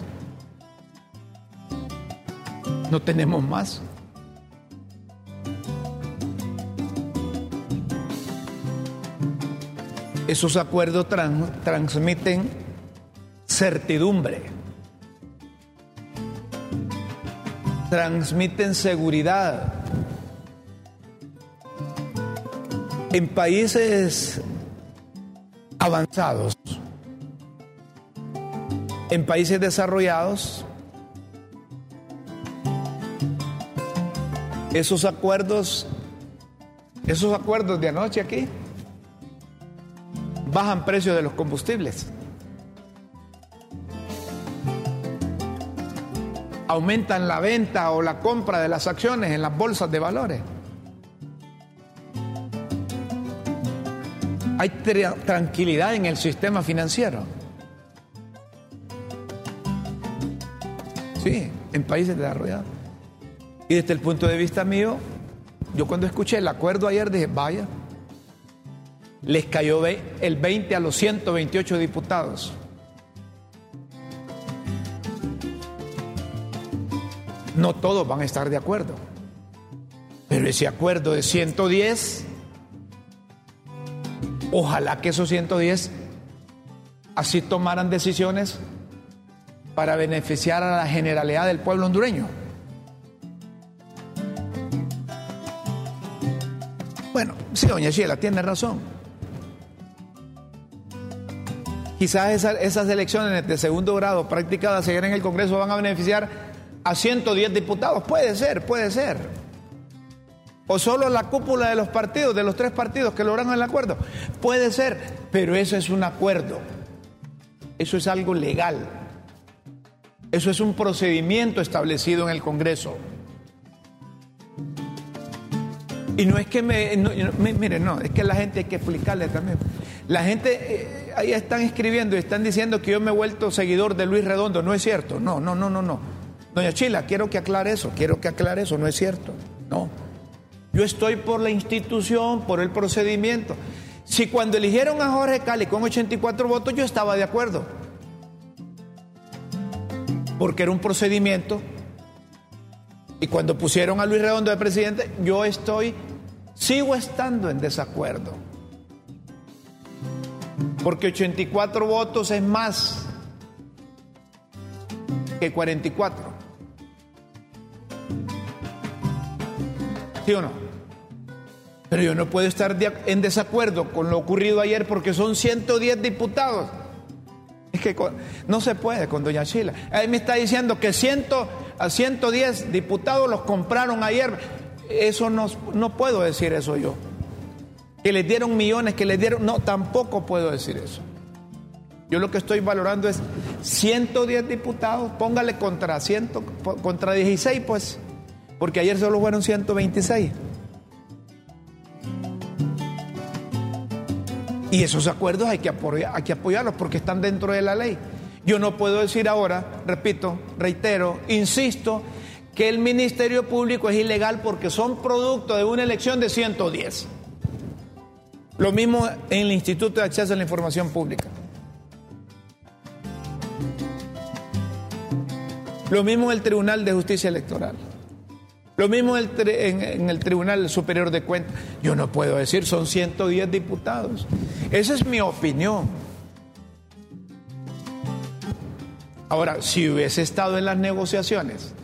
No tenemos más. Esos acuerdos tran- transmiten certidumbre, transmiten seguridad. En países avanzados, en países desarrollados, esos acuerdos, esos acuerdos de anoche aquí, bajan precios de los combustibles. Aumentan la venta o la compra de las acciones en las bolsas de valores. Hay tra- tranquilidad en el sistema financiero. Sí, en países desarrollados. Y desde el punto de vista mío, yo cuando escuché el acuerdo ayer dije, vaya, les cayó el 20 a los 128 diputados. No todos van a estar de acuerdo. Pero ese acuerdo de 110, ojalá que esos 110 así tomaran decisiones para beneficiar a la generalidad del pueblo hondureño. Bueno, sí, doña Sheila tiene razón. Quizás esa- esas elecciones de segundo grado practicadas ayer en el Congreso van a beneficiar a 110 diputados. Puede ser, puede ser. O solo la cúpula de los partidos, de los tres partidos que lograron el acuerdo. Puede ser, pero eso es un acuerdo. Eso es algo legal. Eso es un procedimiento establecido en el Congreso. Y no es que me, no, me- Miren, no, es que la gente hay que explicarle también. La gente eh, ahí están escribiendo y están diciendo que yo me he vuelto seguidor de Luis Redondo. No es cierto. No, no, no, no, no. Doña Chila, quiero que aclare eso. Quiero que aclare eso. No es cierto. No. Yo estoy por la institución, por el procedimiento. Si cuando eligieron a Jorge Cali con 84 votos, yo estaba de acuerdo. Porque era un procedimiento. Y cuando pusieron a Luis Redondo de presidente, yo estoy, sigo estando en desacuerdo. Porque 84 votos es más que 44. ¿Sí o no? Pero yo no puedo estar en desacuerdo con lo ocurrido ayer porque son 110 diputados. Es que no se puede con doña Chila. Ahí me está diciendo que 100 a 110 diputados los compraron ayer. Eso no, no puedo decir eso yo. Que les dieron millones, que les dieron... No, tampoco puedo decir eso. Yo lo que estoy valorando es 110 diputados, póngale contra, 100, contra 16, pues, porque ayer solo fueron 126. Y esos acuerdos hay que, apoyar, hay que apoyarlos porque están dentro de la ley. Yo no puedo decir ahora, repito, reitero, insisto, que el Ministerio Público es ilegal porque son producto de una elección de 110. Lo mismo en el Instituto de Acceso a la Información Pública. Lo mismo en el Tribunal de Justicia Electoral. Lo mismo en el, en el Tribunal Superior de Cuentas. Yo no puedo decir, son 110 diputados. Esa es mi opinión. Ahora, si hubiese estado en las negociaciones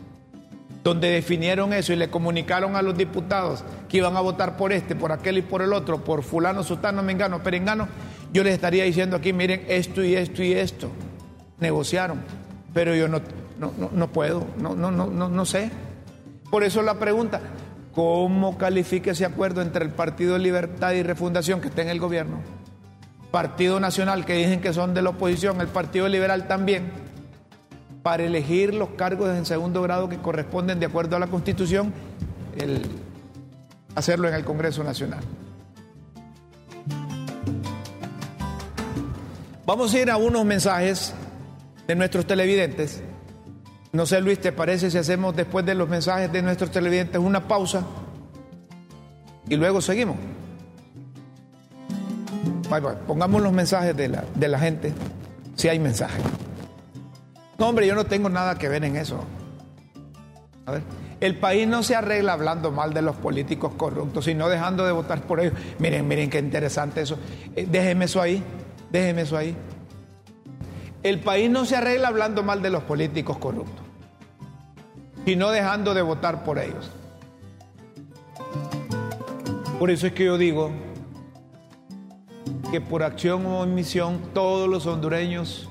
donde definieron eso y le comunicaron a los diputados que iban a votar por este, por aquel y por el otro, por fulano, sutano, mengano, perengano, yo les estaría diciendo aquí, miren, esto y esto y esto. Negociaron, pero yo no, no, no, puedo, no, no, no, no, no sé. Por eso la pregunta, ¿cómo califica ese acuerdo entre el Partido Libertad y Refundación que está en el gobierno? Partido Nacional que dicen que son de la oposición, el Partido Liberal también, para elegir los cargos en segundo grado que corresponden de acuerdo a la Constitución, el hacerlo en el Congreso Nacional. Vamos a ir a unos mensajes de nuestros televidentes. No sé, Luis, ¿te parece si hacemos después de los mensajes de nuestros televidentes una pausa? Y luego seguimos. Bye, bye. Pongamos los mensajes de la, de la gente, si hay mensajes. No, hombre, yo no tengo nada que ver en eso. A ver, el país no se arregla hablando mal de los políticos corruptos, sino dejando de votar por ellos. Miren, miren qué interesante eso. Eh, déjeme eso ahí, déjeme eso ahí. El país no se arregla hablando mal de los políticos corruptos, sino dejando de votar por ellos. Por eso es que yo digo que por acción o omisión todos los hondureños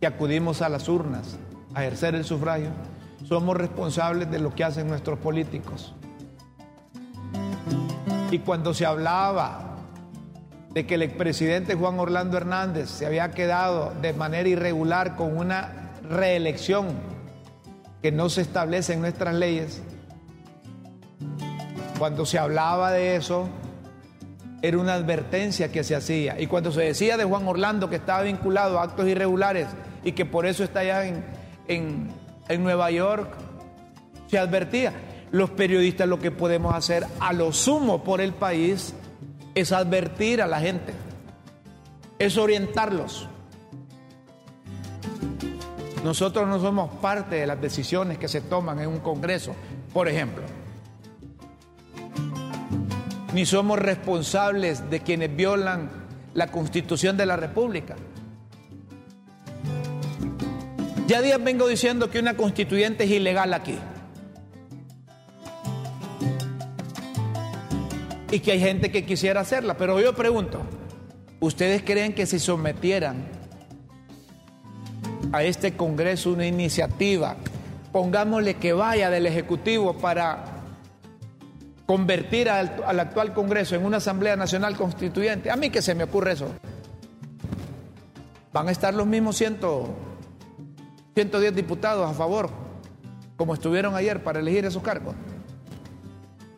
que acudimos a las urnas a ejercer el sufragio somos responsables de lo que hacen nuestros políticos. Y cuando se hablaba de que el expresidente Juan Orlando Hernández se había quedado de manera irregular con una reelección que no se establece en nuestras leyes, cuando se hablaba de eso, era una advertencia que se hacía. Y cuando se decía de Juan Orlando que estaba vinculado a actos irregulares y que por eso está allá en, en, en Nueva York, se advertía. Los periodistas lo que podemos hacer a lo sumo por el país es advertir a la gente, es orientarlos. Nosotros no somos parte de las decisiones que se toman en un Congreso, por ejemplo. Ni somos responsables de quienes violan la Constitución de la República. Ya días vengo diciendo que una constituyente es ilegal aquí. Y que hay gente que quisiera hacerla. Pero yo pregunto, ¿ustedes creen que si sometieran a este Congreso una iniciativa, pongámosle que vaya del Ejecutivo para convertir al, al, actual Congreso en una Asamblea Nacional Constituyente? A mí que se me ocurre eso. Van a estar los mismos 100, 110 diputados a favor, como estuvieron ayer para elegir esos cargos.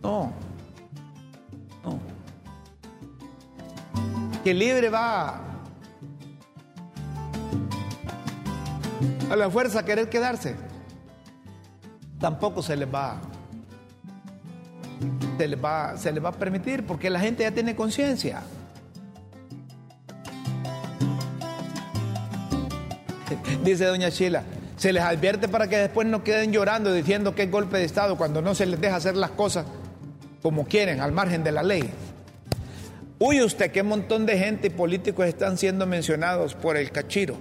No, no. Que libre va a la fuerza a querer quedarse. Tampoco se les va. Se les va, se les va a permitir porque la gente ya tiene conciencia. Dice doña Sheila, se les advierte para que después no queden llorando diciendo que es golpe de Estado cuando no se les deja hacer las cosas como quieren, al margen de la ley. Uy usted qué montón de gente y políticos están siendo mencionados por el cachiro.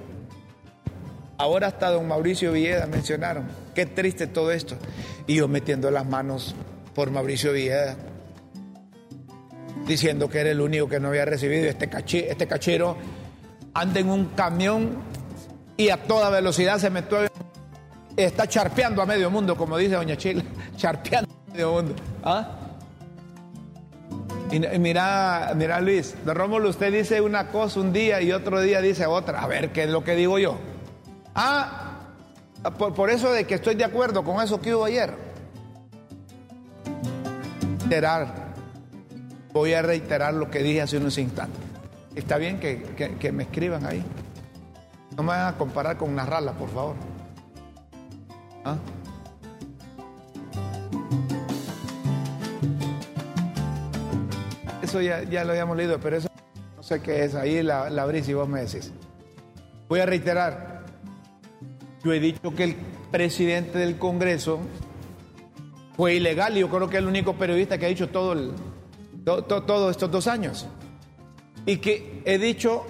Ahora hasta don Mauricio Villeda mencionaron. Qué triste todo esto. Y yo metiendo las manos por Mauricio Villeda, diciendo que era el único que no había recibido. Este, cachi, este cachero anda en un camión y a toda velocidad se metió. Está charpeando a medio mundo, como dice doña Chila, charpeando a medio mundo. ¿Ah? Y, mira, mira Luis, de Rómulo, usted dice una cosa un día y otro día dice otra. A ver, ¿qué es lo que digo yo? Ah, por, por eso de que estoy de acuerdo con eso que hubo ayer. Reiterar, voy a reiterar lo que dije hace unos instantes. Está bien que- que me escriban ahí. No me van a comparar con Narrala, por favor. ¿Ah? Eso ya, ya lo habíamos leído, pero eso no sé qué es. Ahí la, la abrí si vos me decís. Voy a reiterar. Yo he dicho que el presidente del Congreso fue ilegal y yo creo que es el único periodista que ha dicho todo el, to- to- todos estos dos años. Y que he dicho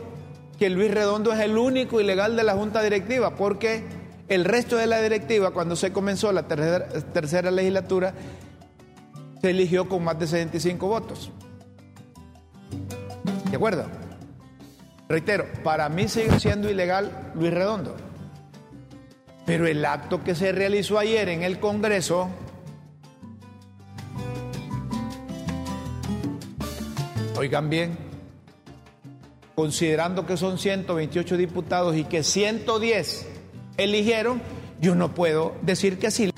que Luis Redondo es el único ilegal de la Junta Directiva, porque el resto de la directiva, cuando se comenzó la tercera, tercera legislatura, se eligió con más de 75 votos. ¿De acuerdo? Reitero, para mí sigue siendo ilegal Luis Redondo. Pero el acto que se realizó ayer en el Congreso Oigan bien, considerando que son 128 diputados y que 110 eligieron, yo no puedo decir que sí.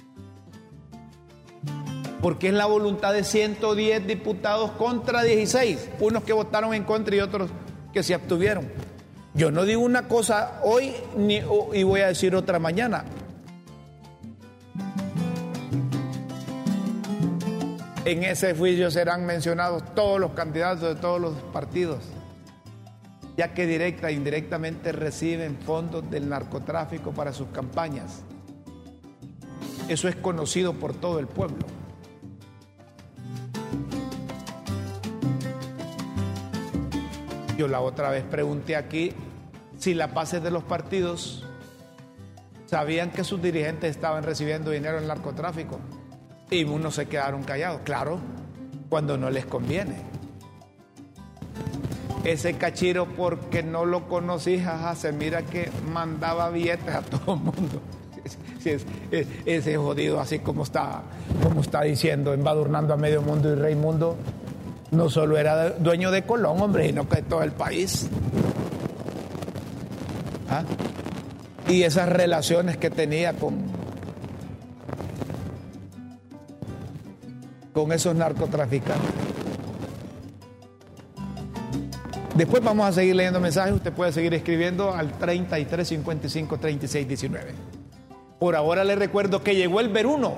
Porque es la voluntad de 110 diputados contra 16, unos que votaron en contra y otros que se abstuvieron. Yo no digo una cosa hoy ni, y voy a decir otra mañana. En ese juicio serán mencionados todos los candidatos de todos los partidos, ya que directa e indirectamente reciben fondos del narcotráfico para sus campañas. Eso es conocido por todo el pueblo. Yo la otra vez pregunté aquí si las bases de los partidos sabían que sus dirigentes estaban recibiendo dinero en narcotráfico. Y unos se quedaron callados, claro, cuando no les conviene. Ese cachiro, porque no lo conocí, se mira que mandaba billetes a todo el mundo. Ese jodido, así como está, como está diciendo, embadurnando a medio mundo y rey mundo, no solo era dueño de Colón, hombre, sino que de todo el país. ¿Ah? Y esas relaciones que tenía con, con esos narcotraficantes. Después vamos a seguir leyendo mensajes. Usted puede seguir escribiendo al 33 55 36 19. Por ahora le recuerdo que llegó el Veruno.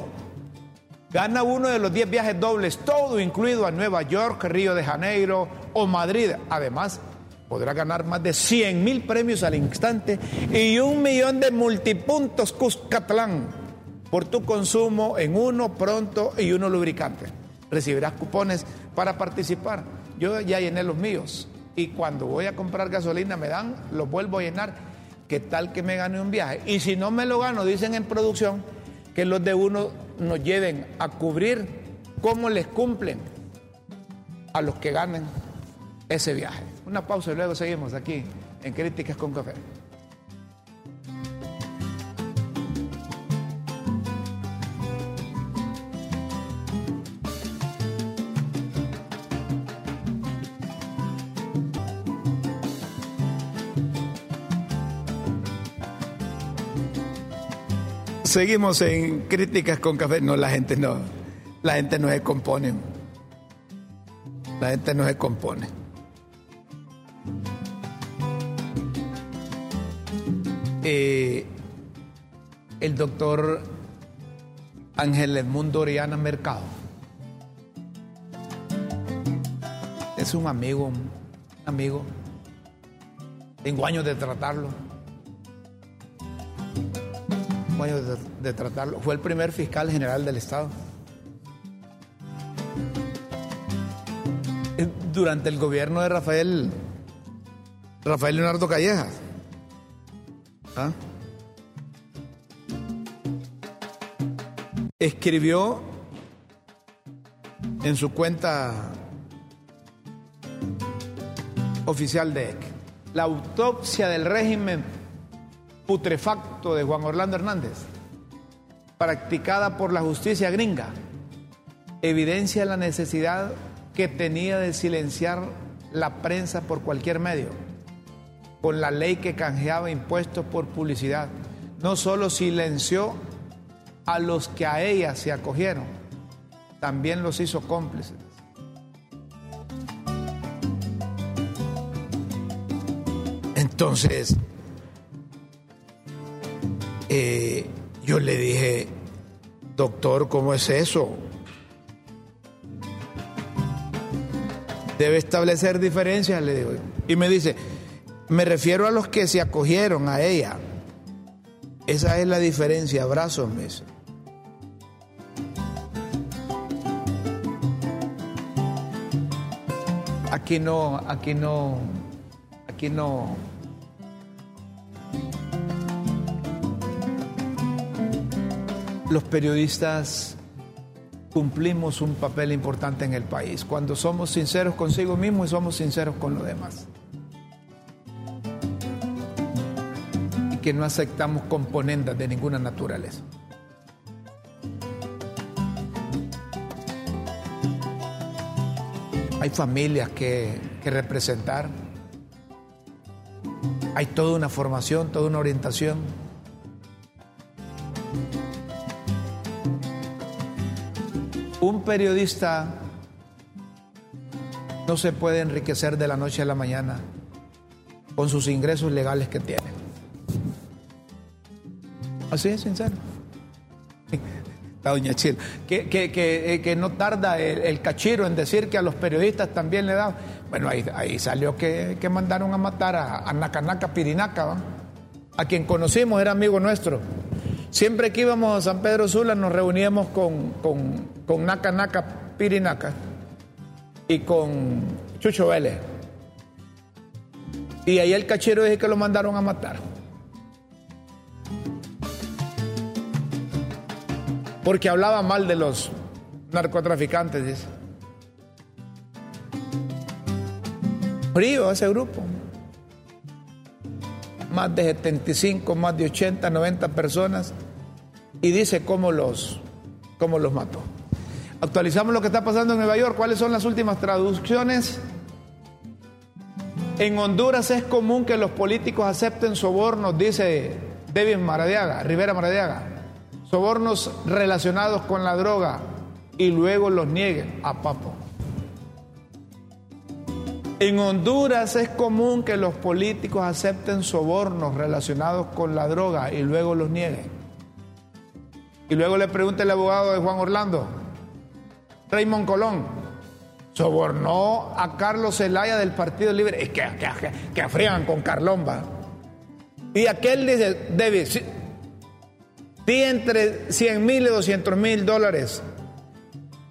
Gana uno de los 10 viajes dobles, todo incluido a Nueva York, Río de Janeiro o Madrid. Además, podrá ganar más de 100 mil premios al instante y un millón de multipuntos Cuscatlán por tu consumo en uno pronto y uno lubricante. Recibirás cupones para participar. Yo ya llené los míos y cuando voy a comprar gasolina me dan, los vuelvo a llenar. ¿Qué tal que me gane un viaje? Y si no me lo gano, dicen en producción que los de uno nos lleven a cubrir cómo les cumplen a los que ganen ese viaje. Una pausa y luego seguimos aquí en Críticas con Café. Seguimos en críticas con café. No, la gente no. La gente no se compone. La gente no se compone. Eh, el doctor Ángel Edmundo Oriana Mercado es un amigo, un amigo. Tengo años de tratarlo. Años de, de tratarlo. Fue el primer fiscal general del Estado. Eh, Durante el gobierno de Rafael, Rafael Leonardo Callejas. ¿Ah? Escribió en su cuenta oficial de EC la autopsia del régimen putrefacto de Juan Orlando Hernández, practicada por la justicia gringa, evidencia la necesidad que tenía de silenciar la prensa por cualquier medio, con la ley que canjeaba impuestos por publicidad. No solo silenció a los que a ella se acogieron, también los hizo cómplices. Entonces, eh, yo le dije, doctor, ¿cómo es eso? Debe establecer diferencias, le digo. Y me dice, me refiero a los que se acogieron a ella. Esa es la diferencia, abrazos, me dice. Aquí no, aquí no, aquí no. Los periodistas cumplimos un papel importante en el país cuando somos sinceros consigo mismo y somos sinceros con los demás. Y que no aceptamos componendas de ninguna naturaleza. Hay familias que, que representar. Hay toda una formación, toda una orientación. Un periodista no se puede enriquecer de la noche a la mañana con sus ingresos legales que tiene. Así es sincero. La doña Chil, que, que, que, eh, no tarda el, cachiro en decir que a los periodistas también le da. Bueno, ahí, ahí salió que, mandaron a matar a, a Nakanaca Pirinaca, a quien conocimos, era amigo nuestro. Siempre que íbamos a San Pedro Sula nos reuníamos con, con, con Naka Pirinaca y con Chucho Vélez. Y ahí el cachero dice que lo mandaron a matar. Porque hablaba mal de los narcotraficantes, dice. Frío ese grupo más de 75, más de 80, 90 personas y dice cómo los, cómo los mató. Actualizamos lo que está pasando en Nueva York. ¿Cuáles son las últimas traducciones? En Honduras es común que los políticos acepten sobornos, dice David Maradiaga, Rivera Maradiaga, sobornos relacionados con la droga y luego los nieguen a papo. En Honduras es común que los políticos acepten sobornos relacionados con la droga y luego los nieguen. Y luego le pregunta el abogado de Juan Orlando, Raymond Colón, sobornó a Carlos Zelaya del Partido Libre. Es que, que, que con Carlomba. Y aquel dice, David, di entre 100 mil y 200 mil dólares.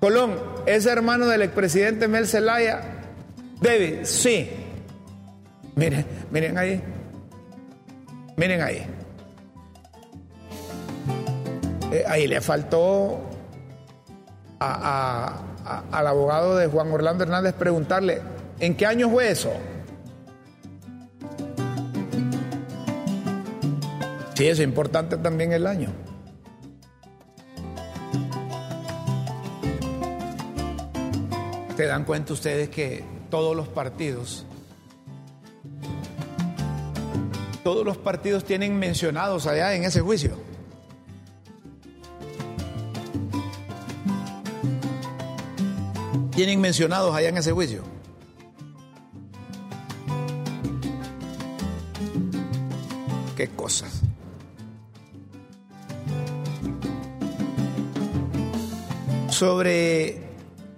Colón, es hermano del expresidente Mel Zelaya David, sí. Miren, miren ahí. Miren ahí. Eh, ahí le faltó al abogado de Juan Orlando Hernández preguntarle, ¿en qué año fue eso? Sí, es importante también el año. ¿Se dan cuenta ustedes que todos los partidos, todos los partidos tienen mencionados allá en ese juicio. Tienen mencionados allá en ese juicio. qué cosas. Sobre,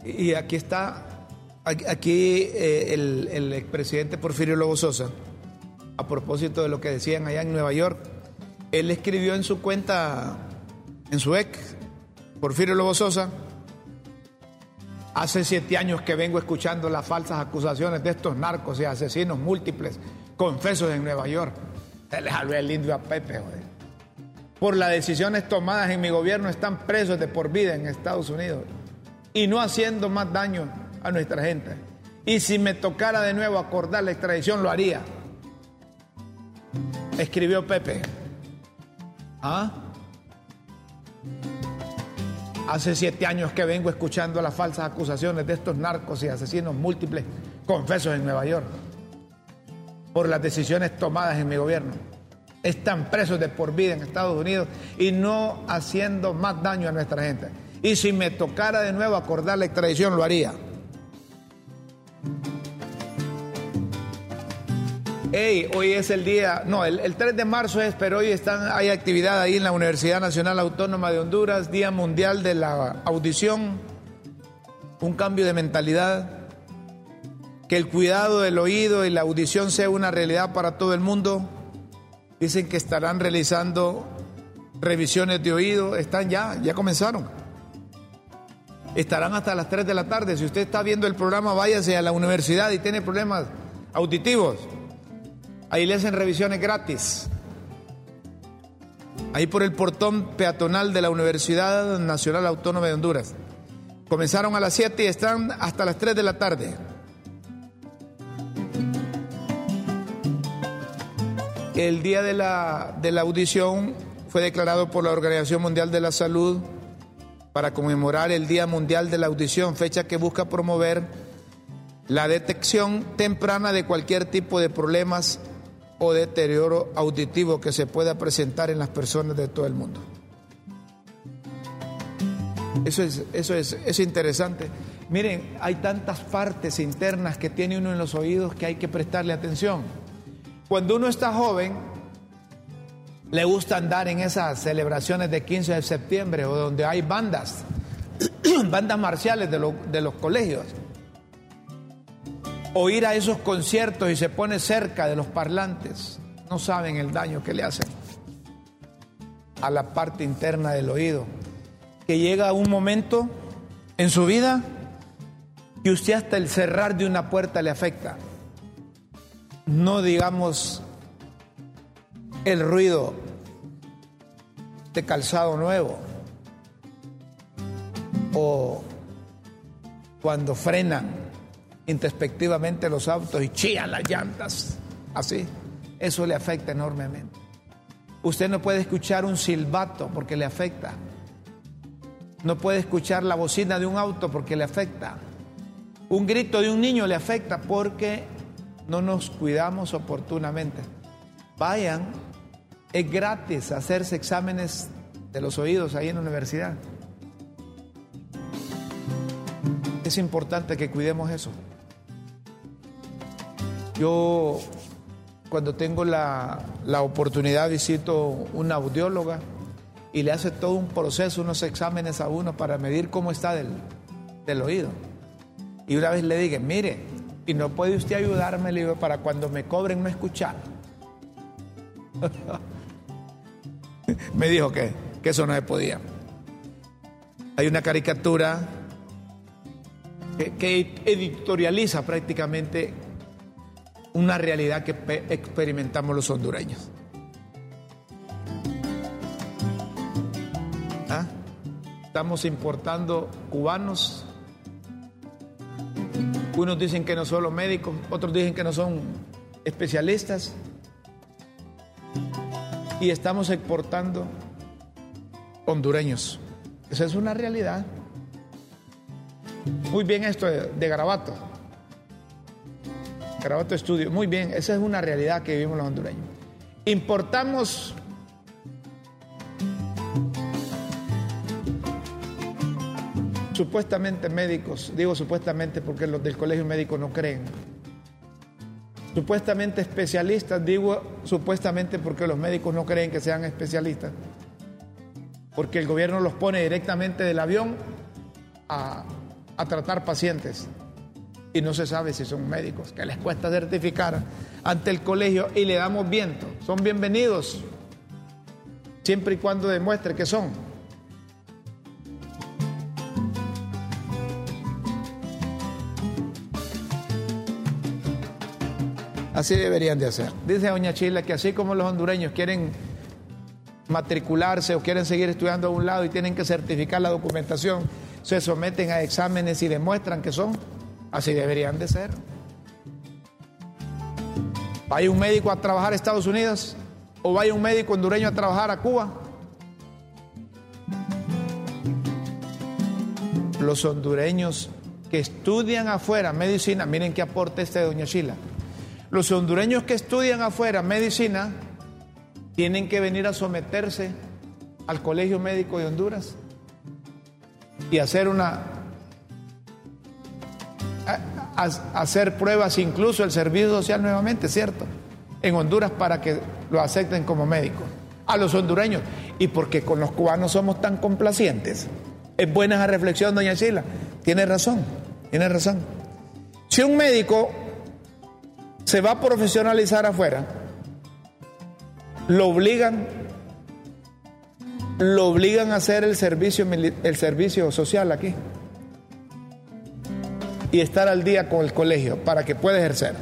y aquí está, aquí eh, el, el expresidente Porfirio Lobo Sosa, a propósito de lo que decían allá en Nueva York, él escribió en su cuenta, en su ex, Porfirio Lobo Sosa, hace siete años que vengo escuchando las falsas acusaciones de estos narcos y asesinos múltiples confesos en Nueva York. Se les habló el indio a Pepe, joder. Por las decisiones tomadas en mi gobierno están presos de por vida en Estados Unidos y no haciendo más daño a nuestra gente. Y si me tocara de nuevo acordar la extradición, lo haría. Escribió Pepe. ¿Ah? Hace siete años que vengo escuchando las falsas acusaciones de estos narcos y asesinos múltiples confesos en Nueva York por las decisiones tomadas en mi gobierno. Están presos de por vida en Estados Unidos y no haciendo más daño a nuestra gente. Y si me tocara de nuevo acordar la extradición, lo haría. Hey, hoy es el día, no, el, el, 3 de marzo es, pero hoy están, hay actividad ahí en la Universidad Nacional Autónoma de Honduras, Día Mundial de la Audición, un cambio de mentalidad, que el cuidado del oído y la audición sea una realidad para todo el mundo. Dicen que estarán realizando revisiones de oído, están ya, ya comenzaron. Estarán hasta las 3 de la tarde. Si usted está viendo el programa, váyase a la universidad y tiene problemas auditivos. Ahí le hacen revisiones gratis. Ahí por el portón peatonal de la Universidad Nacional Autónoma de Honduras. Comenzaron a las 7 y están hasta las 3 de la tarde. El día de la, de la audición fue declarado por la Organización Mundial de la Salud para conmemorar el Día Mundial de la Audición, fecha que busca promover la detección temprana de cualquier tipo de problemas o deterioro auditivo que se pueda presentar en las personas de todo el mundo. Eso es, eso es, es interesante. Miren, hay tantas partes internas que tiene uno en los oídos que hay que prestarle atención. Cuando uno está joven, le gusta andar en esas celebraciones de 15 de septiembre o donde hay bandas, bandas marciales de, de los colegios. O ir a esos conciertos y se pone cerca de los parlantes. No saben el daño que le hacen a la parte interna del oído. Que llega un momento en su vida que usted hasta el cerrar de una puerta le afecta. No digamos el ruido de calzado nuevo o cuando frenan introspectivamente los autos y chían las llantas, así, eso le afecta enormemente. Usted no puede escuchar un silbato porque le afecta. No puede escuchar la bocina de un auto porque le afecta. Un grito de un niño le afecta porque no nos cuidamos oportunamente. Vayan, es gratis hacerse exámenes de los oídos ahí en la universidad. Es importante que cuidemos eso. Yo cuando tengo la, la, oportunidad visito una audióloga y le hace todo un proceso, unos exámenes a uno para medir cómo está del, del oído. Y una vez le dije, mire, y no puede usted ayudarme, le digo, para cuando me cobren no escuchar. me dijo que, que eso no se podía. Hay una caricatura que, que editorializa prácticamente una realidad que experimentamos los hondureños. ¿Ah? Estamos importando cubanos. Unos dicen que no son los médicos, otros dicen que no son especialistas. Y estamos exportando hondureños. Esa es una realidad. Muy bien esto de, de Garabato. Carabato Estudio. Muy bien, esa es una realidad que vivimos los hondureños. Importamos supuestamente médicos, digo supuestamente porque los del colegio médico no creen. supuestamente especialistas, digo supuestamente porque los médicos no creen que sean especialistas, porque el gobierno los pone directamente del avión a, a tratar pacientes y no se sabe si son médicos, que les cuesta certificar ante el colegio y le damos viento. Son bienvenidos siempre y cuando demuestre que son. Así deberían de hacer. Dice doña Chila que así como los hondureños quieren matricularse o quieren seguir estudiando a un lado y tienen que certificar la documentación, se someten a exámenes y demuestran que son, así deberían de ser. Vaya un médico a trabajar a Estados Unidos o vaya un médico hondureño a trabajar a Cuba. Los hondureños que estudian afuera medicina, miren qué aporte este de Doña Chila. Los hondureños que estudian afuera medicina tienen que venir a someterse al Colegio Médico de Honduras y hacer una a, hacer pruebas incluso el servicio social nuevamente, ¿cierto? En Honduras para que lo acepten como médico. A los hondureños. Y porque con los cubanos somos tan complacientes. Es buena esa reflexión, doña Chila. Tiene razón, tiene razón. Si un médico se va a profesionalizar afuera, lo obligan, lo obligan a hacer el servicio, el servicio social aquí y estar al día con el colegio para que pueda ejercer.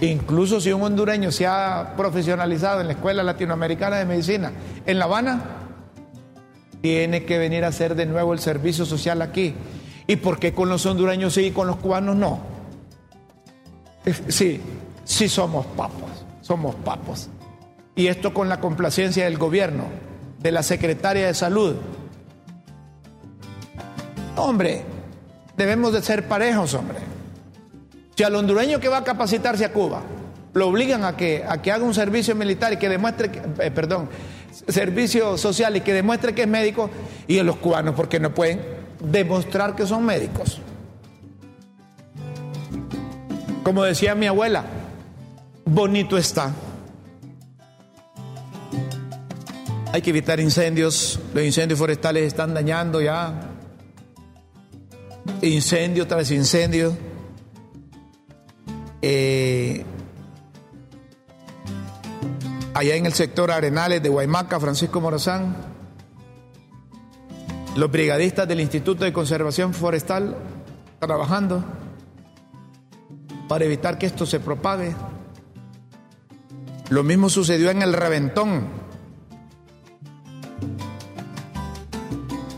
Incluso si un hondureño se ha profesionalizado en la Escuela Latinoamericana de Medicina en La Habana, tiene que venir a hacer de nuevo el servicio social aquí. ¿Y por qué con los hondureños sí y con los cubanos no? Sí, sí somos papos, somos papos. Y esto con la complacencia del gobierno, de la secretaria de salud. Hombre, debemos de ser parejos, hombre. Si al hondureño que va a capacitarse a Cuba lo obligan a que, a que haga un servicio militar y que demuestre, eh, perdón, servicio social y que demuestre que es médico, y a los cubanos porque no pueden demostrar que son médicos. Como decía mi abuela, bonito está. Hay que evitar incendios, los incendios forestales están dañando ya. Incendio tras incendio. Eh, allá en el sector Arenales de Guaymaca, Francisco Morazán, los brigadistas del Instituto de Conservación Forestal trabajando para evitar que esto se propague. Lo mismo sucedió en el Reventón.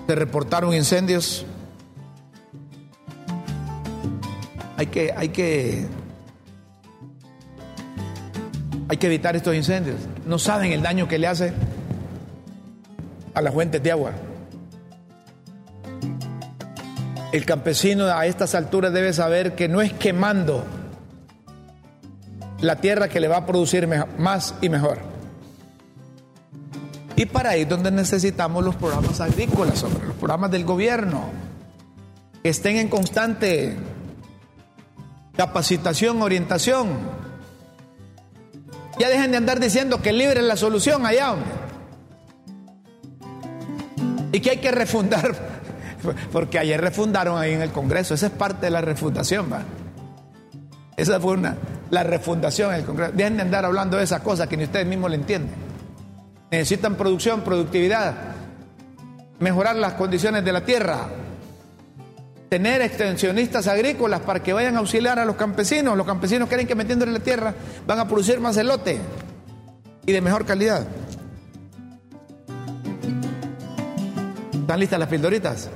Se reportaron incendios. Hay que, hay que, hay que evitar estos incendios. No saben el daño que le hace a las fuentes de agua. El campesino a estas alturas debe saber que no es quemando la tierra que le va a producir más y mejor. Y para ahí es donde necesitamos los programas agrícolas, los programas del gobierno, que estén en constante capacitación, orientación. Ya dejen de andar diciendo que libre es la solución allá, hombre. Y que hay que refundar, porque ayer refundaron ahí en el Congreso, esa es parte de la refundación, va. Esa fue una, la refundación en el Congreso. Dejen de andar hablando de esas cosas que ni ustedes mismos le entienden. Necesitan producción, productividad, mejorar las condiciones de la tierra, tener extensionistas agrícolas para que vayan a auxiliar a los campesinos. Los campesinos creen que metiéndole la tierra van a producir más elote y de mejor calidad. ¿Están listas las pildoritas?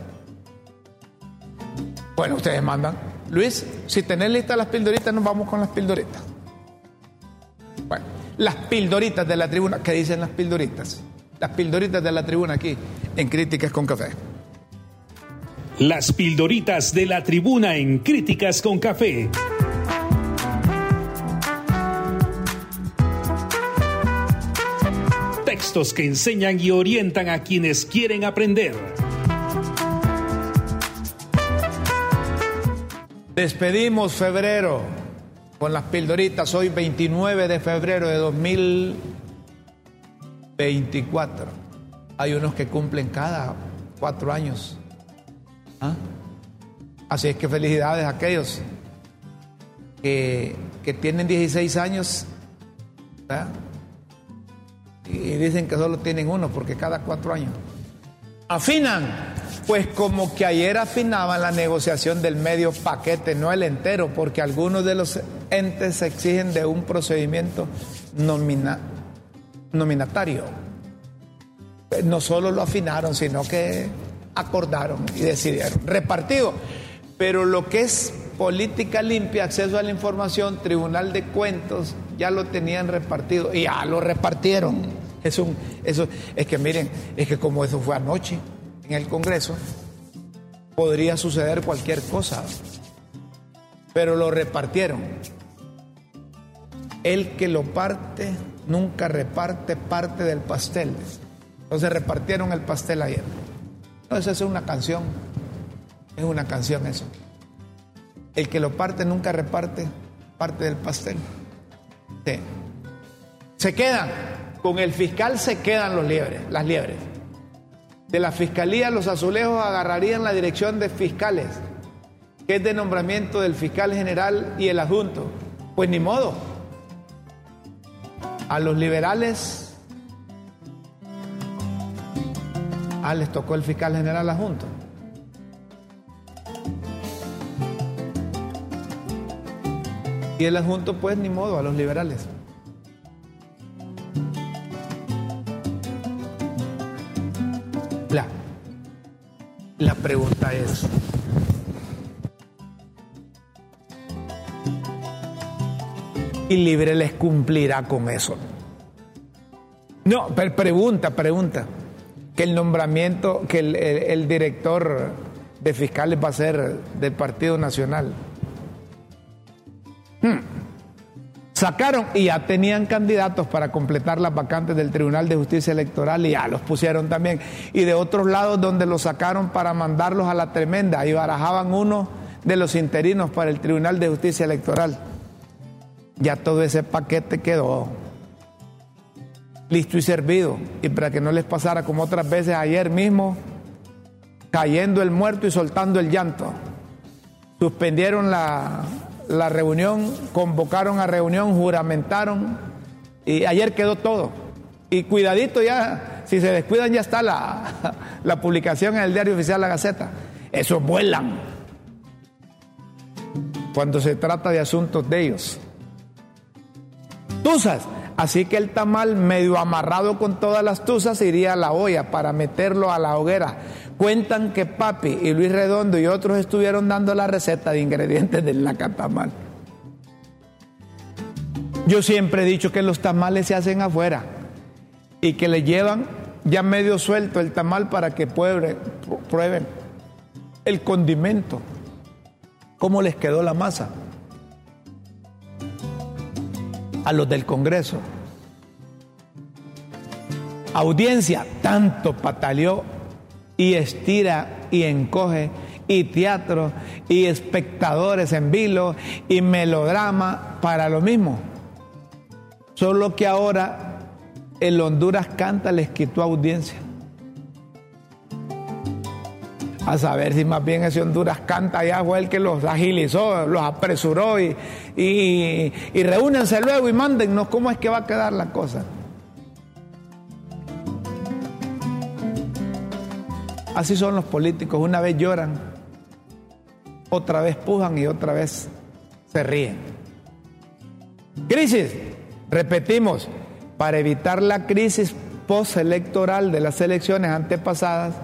Bueno, ustedes mandan. Luis, si tenés listas las pildoritas, nos vamos con las pildoritas. Bueno, las pildoritas de la tribuna. ¿Qué dicen las pildoritas? Las pildoritas de la tribuna aquí en Críticas con Café. Las pildoritas de la tribuna en Críticas con Café. Textos que enseñan y orientan a quienes quieren aprender. Despedimos febrero. con las pildoritas. Hoy 29 de febrero de 2024. Hay unos que cumplen cada cuatro años. ¿Ah? Así es que felicidades a aquellos que, que tienen 16 años y dicen que solo tienen uno porque cada cuatro años. Afinan, pues como que ayer afinaban la negociación del medio paquete, no el entero, porque algunos de los entes exigen de un procedimiento nomina- nominatario. Pues No solo lo afinaron, sino que acordaron y decidieron. Repartido. Pero lo que es política limpia, acceso a la información, tribunal de cuentos, ya lo tenían repartido y ya lo repartieron. Es, un, eso, es que miren, es que como eso fue anoche en el Congreso, podría suceder cualquier cosa, pero lo repartieron. El que lo parte nunca reparte parte del pastel. Entonces repartieron el pastel ayer. Entonces es una canción, es una canción eso. El que lo parte nunca reparte parte del pastel. Se quedan, con el fiscal se quedan los liebres, las liebres. De la fiscalía los azulejos agarrarían la dirección de fiscales, que es de nombramiento del fiscal general y el adjunto. Pues ni modo. A los liberales, les tocó el fiscal general adjunto. Y el adjunto, pues ni modo, a los liberales. La, la pregunta es, ¿y libre les cumplirá con eso? No, pero pregunta, pregunta, que el nombramiento, que el, el- director de fiscales va a ser del Partido Nacional. Hmm. Sacaron y ya tenían candidatos para completar las vacantes del Tribunal de Justicia Electoral y ya los pusieron también. Y de otros lados donde los sacaron para mandarlos a la tremenda y barajaban uno de los interinos para el Tribunal de Justicia Electoral. Ya todo ese paquete quedó listo y servido. Y para que no les pasara como otras veces ayer mismo, cayendo el muerto y soltando el llanto. Suspendieron la, la reunión, convocaron a reunión, juramentaron y ayer quedó todo. Y cuidadito ya, si se descuidan ya está la, la publicación en el diario oficial La Gaceta. Eso vuelan cuando se trata de asuntos de ellos. Tuzas. Así que el tamal medio amarrado con todas las tuzas iría a la olla para meterlo a la hoguera. Cuentan que Papi y Luis Redondo y otros estuvieron dando la receta de ingredientes del nacatamal. Yo siempre he dicho que los tamales se hacen afuera y que le llevan ya medio suelto el tamal para que prueben el condimento, cómo les quedó la masa a los del Congreso. Audiencia, tanto pataleó y estira y encoge, y teatro, y espectadores en vilo, y melodrama para lo mismo. Solo que ahora el Honduras Canta les quitó audiencia. A saber si más bien ese Honduras Canta ya fue el que los agilizó, los apresuró y, y, reúnense luego y mándennos cómo es que va a quedar la cosa. Así son los políticos, una vez lloran, otra vez pujan y otra vez se ríen. Crisis, repetimos, para evitar la crisis postelectoral de las elecciones antepasadas,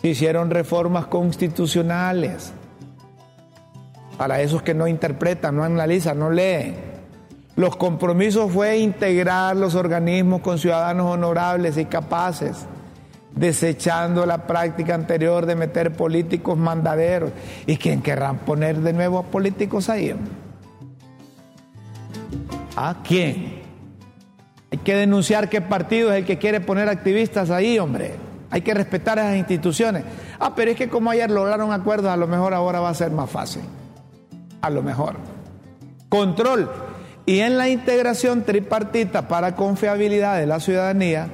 se hicieron reformas constitucionales. Para esos que no interpretan, no analizan, no leen. Los compromisos fue integrar los organismos con ciudadanos honorables y capaces desechando la práctica anterior de meter políticos mandaderos. ¿Y quién querrán poner de nuevo a políticos ahí? ¿A quién? Hay que denunciar qué partido es el que quiere poner activistas ahí, hombre. Hay que respetar esas instituciones. Ah, pero es que como ayer lograron acuerdos, a lo mejor ahora va a ser más fácil. A lo mejor. control. Y en la integración tripartita para confiabilidad de la ciudadanía,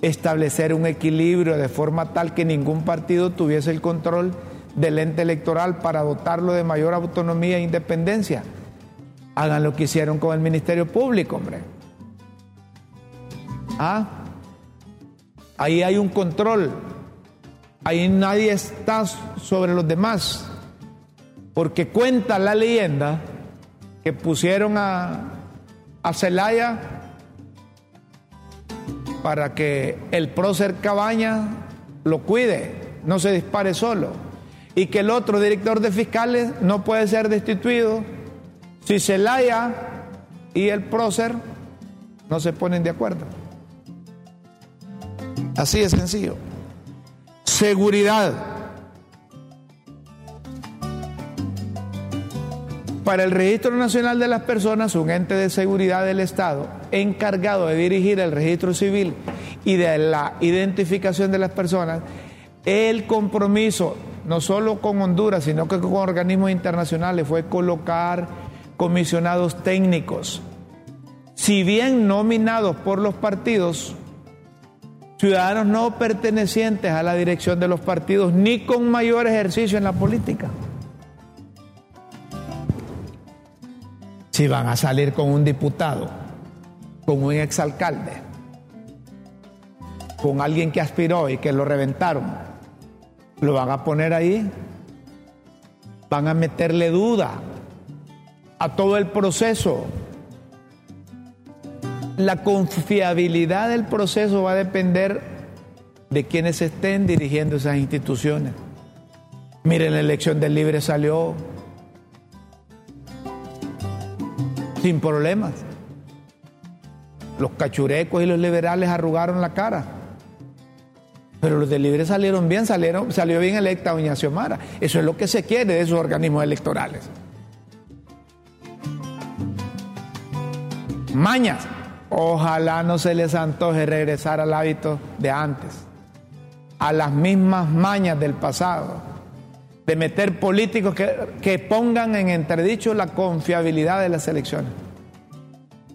establecer un equilibrio de forma tal que ningún partido tuviese el control del ente electoral para dotarlo de mayor autonomía e independencia. Hagan lo que hicieron con el Ministerio Público, hombre. ¿Ah? Ahí hay un control. Ahí nadie está sobre los demás. Porque cuenta la leyenda que pusieron a, a Celaya para que el prócer Cabaña lo cuide, no se dispare solo. Y que el otro director de fiscales no puede ser destituido si Celaya y el prócer no se ponen de acuerdo. Así de sencillo. Seguridad. Para el Registro Nacional de las Personas, un ente de seguridad del Estado encargado de dirigir el registro civil y de la identificación de las personas, el compromiso, no solo con Honduras, sino que con organismos internacionales, fue colocar comisionados técnicos, si bien nominados por los partidos, ciudadanos no pertenecientes a la dirección de los partidos, ni con mayor ejercicio en la política. Si van a salir con un diputado, con un exalcalde, con alguien que aspiró y que lo reventaron, lo van a poner ahí, van a meterle duda a todo el proceso. La confiabilidad del proceso va a depender de quienes estén dirigiendo esas instituciones. Miren, la elección del libre salió sin problemas. Los cachurecos y los liberales arrugaron la cara. Pero los del libre salieron bien, salieron, salió bien electa doña Xiomara. Eso es lo que se quiere de esos organismos electorales. Mañas. Ojalá no se les antoje regresar al hábito de antes, a las mismas mañas del pasado, de meter políticos que, que pongan en entredicho la confiabilidad de las elecciones.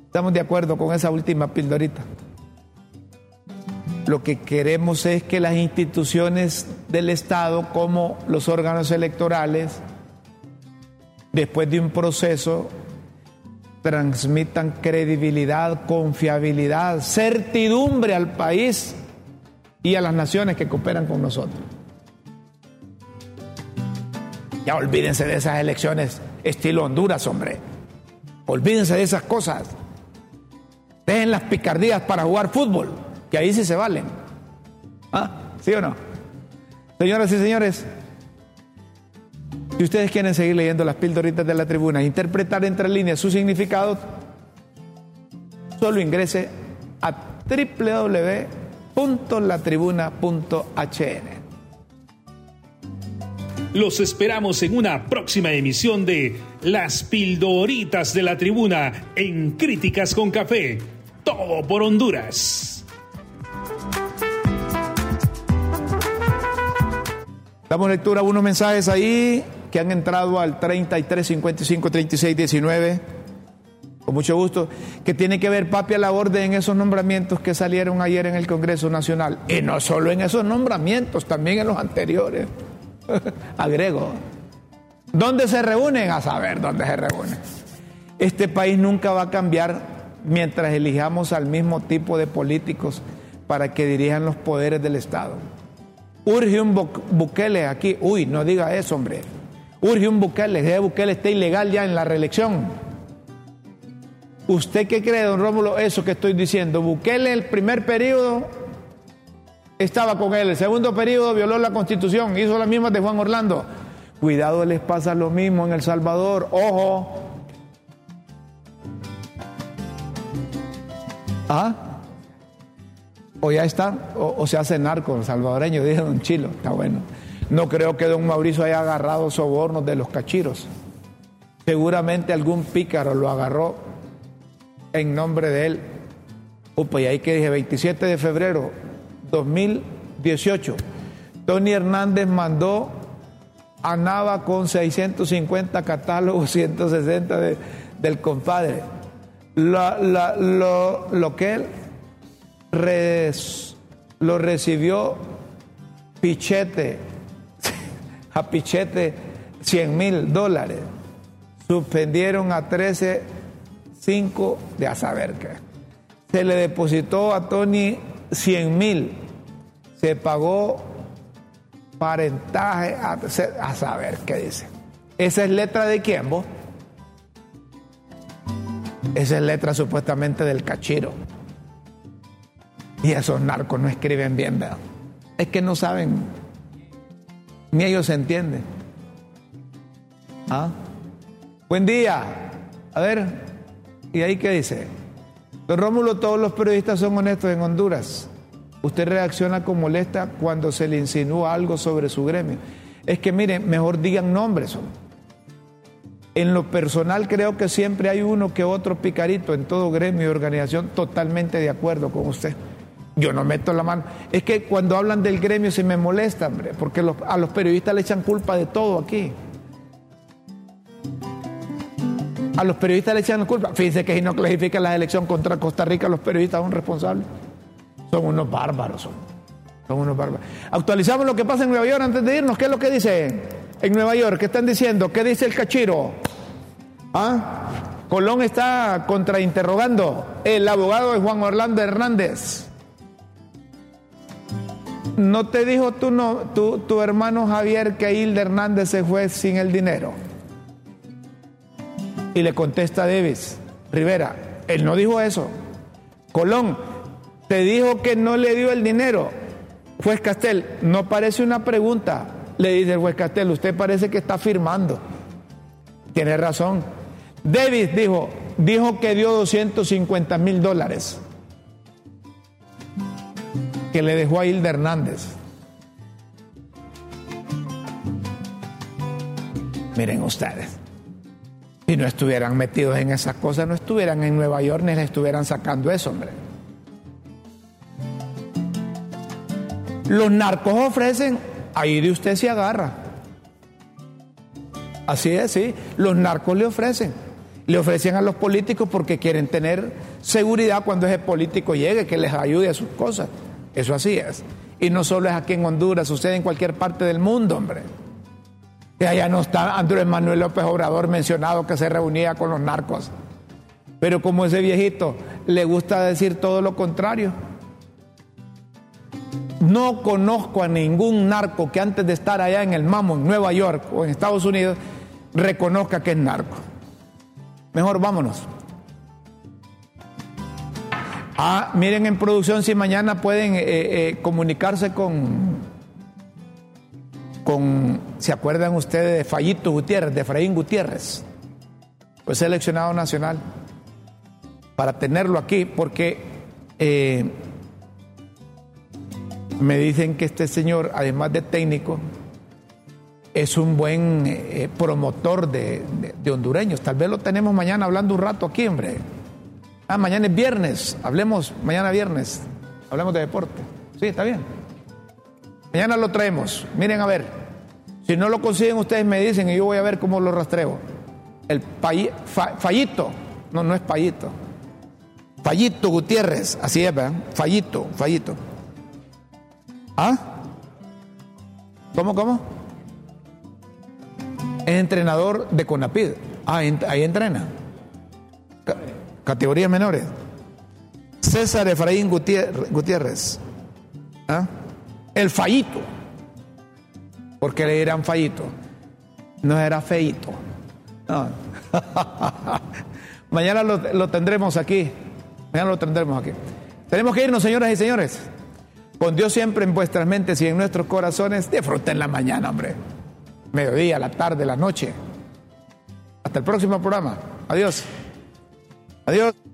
Estamos de acuerdo con esa última pildorita. Lo que queremos es que las instituciones del Estado, como los órganos electorales, después de un proceso transmitan credibilidad, confiabilidad, certidumbre al país y a las naciones que cooperan con nosotros. Ya olvídense de esas elecciones estilo Honduras, hombre. Olvídense de esas cosas. Dejen las picardías para jugar fútbol, que ahí sí se valen. ¿Ah? ¿Sí o no? Señoras y señores, si ustedes quieren seguir leyendo las pildoritas de la tribuna, interpretar entre líneas su significado, solo ingrese a www.latribuna.hn. Los esperamos en una próxima emisión de Las Pildoritas de la Tribuna en Críticas con Café. Todo por Honduras. Damos lectura a unos mensajes ahí que han entrado al 33 55 36 19. Con mucho gusto. Que tiene que ver, papi, a la orden en esos nombramientos que salieron ayer en el Congreso Nacional. Y no solo en esos nombramientos, también en los anteriores. Agrego. ¿Dónde se reúnen? A saber dónde se reúnen. Este país nunca va a cambiar mientras elijamos al mismo tipo de políticos para que dirijan los poderes del Estado. Urge un Bukele aquí. Uy, no diga eso, hombre. Urge un Bukele. Ese Bukele está ilegal ya en la reelección. ¿Usted qué cree, don Rómulo, eso que estoy diciendo? Bukele el primer periodo estaba con él, el segundo periodo violó la constitución, hizo las mismas de Juan Orlando. Cuidado, les pasa lo mismo en El Salvador, ojo. ¿Ah? O ya está, o, se hace narco salvadoreño, dice don Chilo, está bueno. No creo que don Mauricio haya agarrado sobornos de los cachiros. Seguramente algún pícaro lo agarró en nombre de él. Upa, y ahí que dije, 27 de febrero 2018, Tony Hernández mandó a Nava con 650 catálogos, 160 de, del compadre. Lo, lo que él lo recibió Pichete, a Pichete 100 mil dólares. Suspendieron a 13, 5 de a saber qué. Se le depositó a Tony 100 mil. Se pagó parentaje a, a saber qué dice. ¿Esa es letra de quién, vos? Esa es letra supuestamente del cachiro. Y esos narcos no escriben bien, ¿verdad? Es que no saben, ni ellos se entienden. ¿Ah? Buen día. A ver, ¿y ahí qué dice? Don Rómulo, todos los periodistas son honestos en Honduras. Usted reacciona con molesta cuando se le insinúa algo sobre su gremio. Es que miren, mejor digan nombres. En lo personal creo que siempre hay uno que otro picarito en todo gremio y organización totalmente de acuerdo con usted. Yo no meto la mano. Es que cuando hablan del gremio se me molesta, hombre, porque a los periodistas le echan culpa de todo aquí. A los periodistas le echan culpa. Fíjense que si no clasifican la elección contra Costa Rica, los periodistas son responsables. Son unos bárbaros. Son, son unos bárbaros. Actualizamos lo que pasa en Nueva York antes de irnos. ¿Qué es lo que dice en Nueva York? ¿Qué están diciendo? ¿Qué dice el cachiro? ¿Ah? Colón está contrainterrogando. El abogado de Juan Orlando Hernández. ¿No te dijo tu, no, tu, tu hermano Javier que Hilda Hernández se fue sin el dinero? Y le contesta Davis, Rivera, él no dijo eso. Colón, te dijo que no le dio el dinero. Juez Castel, no parece una pregunta. Le dice el juez Castel, usted parece que está firmando. Tiene razón. Davis dijo, dijo que dio 250 mil dólares que le dejó a Hilda Hernández. Miren ustedes, si no estuvieran metidos en esas cosas, no estuvieran en Nueva York ni les estuvieran sacando eso, hombre. Los narcos ofrecen, ahí de usted se agarra. Así es, sí. Los narcos le ofrecen. Le ofrecen a los políticos porque quieren tener seguridad cuando ese político llegue, que les ayude a sus cosas. Eso así es. Y no solo es aquí en Honduras, sucede en cualquier parte del mundo, hombre. Y allá no está Andrés Manuel López Obrador mencionado que se reunía con los narcos. Pero como ese viejito le gusta decir todo lo contrario. No conozco a ningún narco que antes de estar allá en el Mamo, en Nueva York o en Estados Unidos, reconozca que es narco. Mejor vámonos. Ah, miren en producción si mañana pueden eh, eh, comunicarse con, con, ¿se acuerdan ustedes de Fallito Gutiérrez, de Efraín Gutiérrez? Pues seleccionado nacional, para tenerlo aquí, porque eh, me dicen que este señor, además de técnico, es un buen promotor de- de hondureños. Tal vez lo tenemos mañana hablando un rato aquí, hombre. Ah, mañana es viernes. Hablemos mañana viernes. Hablemos de deporte. Sí, está bien. Mañana lo traemos. Miren a ver. Si no lo consiguen, ustedes me dicen y yo voy a ver cómo lo rastreo. El fa- Fallito. No, no es Payito. Fallito Gutiérrez. Así es, ¿verdad? Fallito, Fallito. ¿Ah? ¿Cómo, cómo? Es entrenador de Conapid. Ah, ahí entrena. Ca- categorías menores. César Efraín Gutiérrez. ¿Ah? El fallito. Porque le dirán fallito. No era feito. Mañana lo, lo tendremos aquí. Mañana lo tendremos aquí. Tenemos que irnos, señoras y señores. Con Dios siempre en vuestras mentes y en nuestros corazones. Disfruten la mañana, hombre. Mediodía, la tarde, la noche. Hasta el próximo programa. Adiós. Adiós.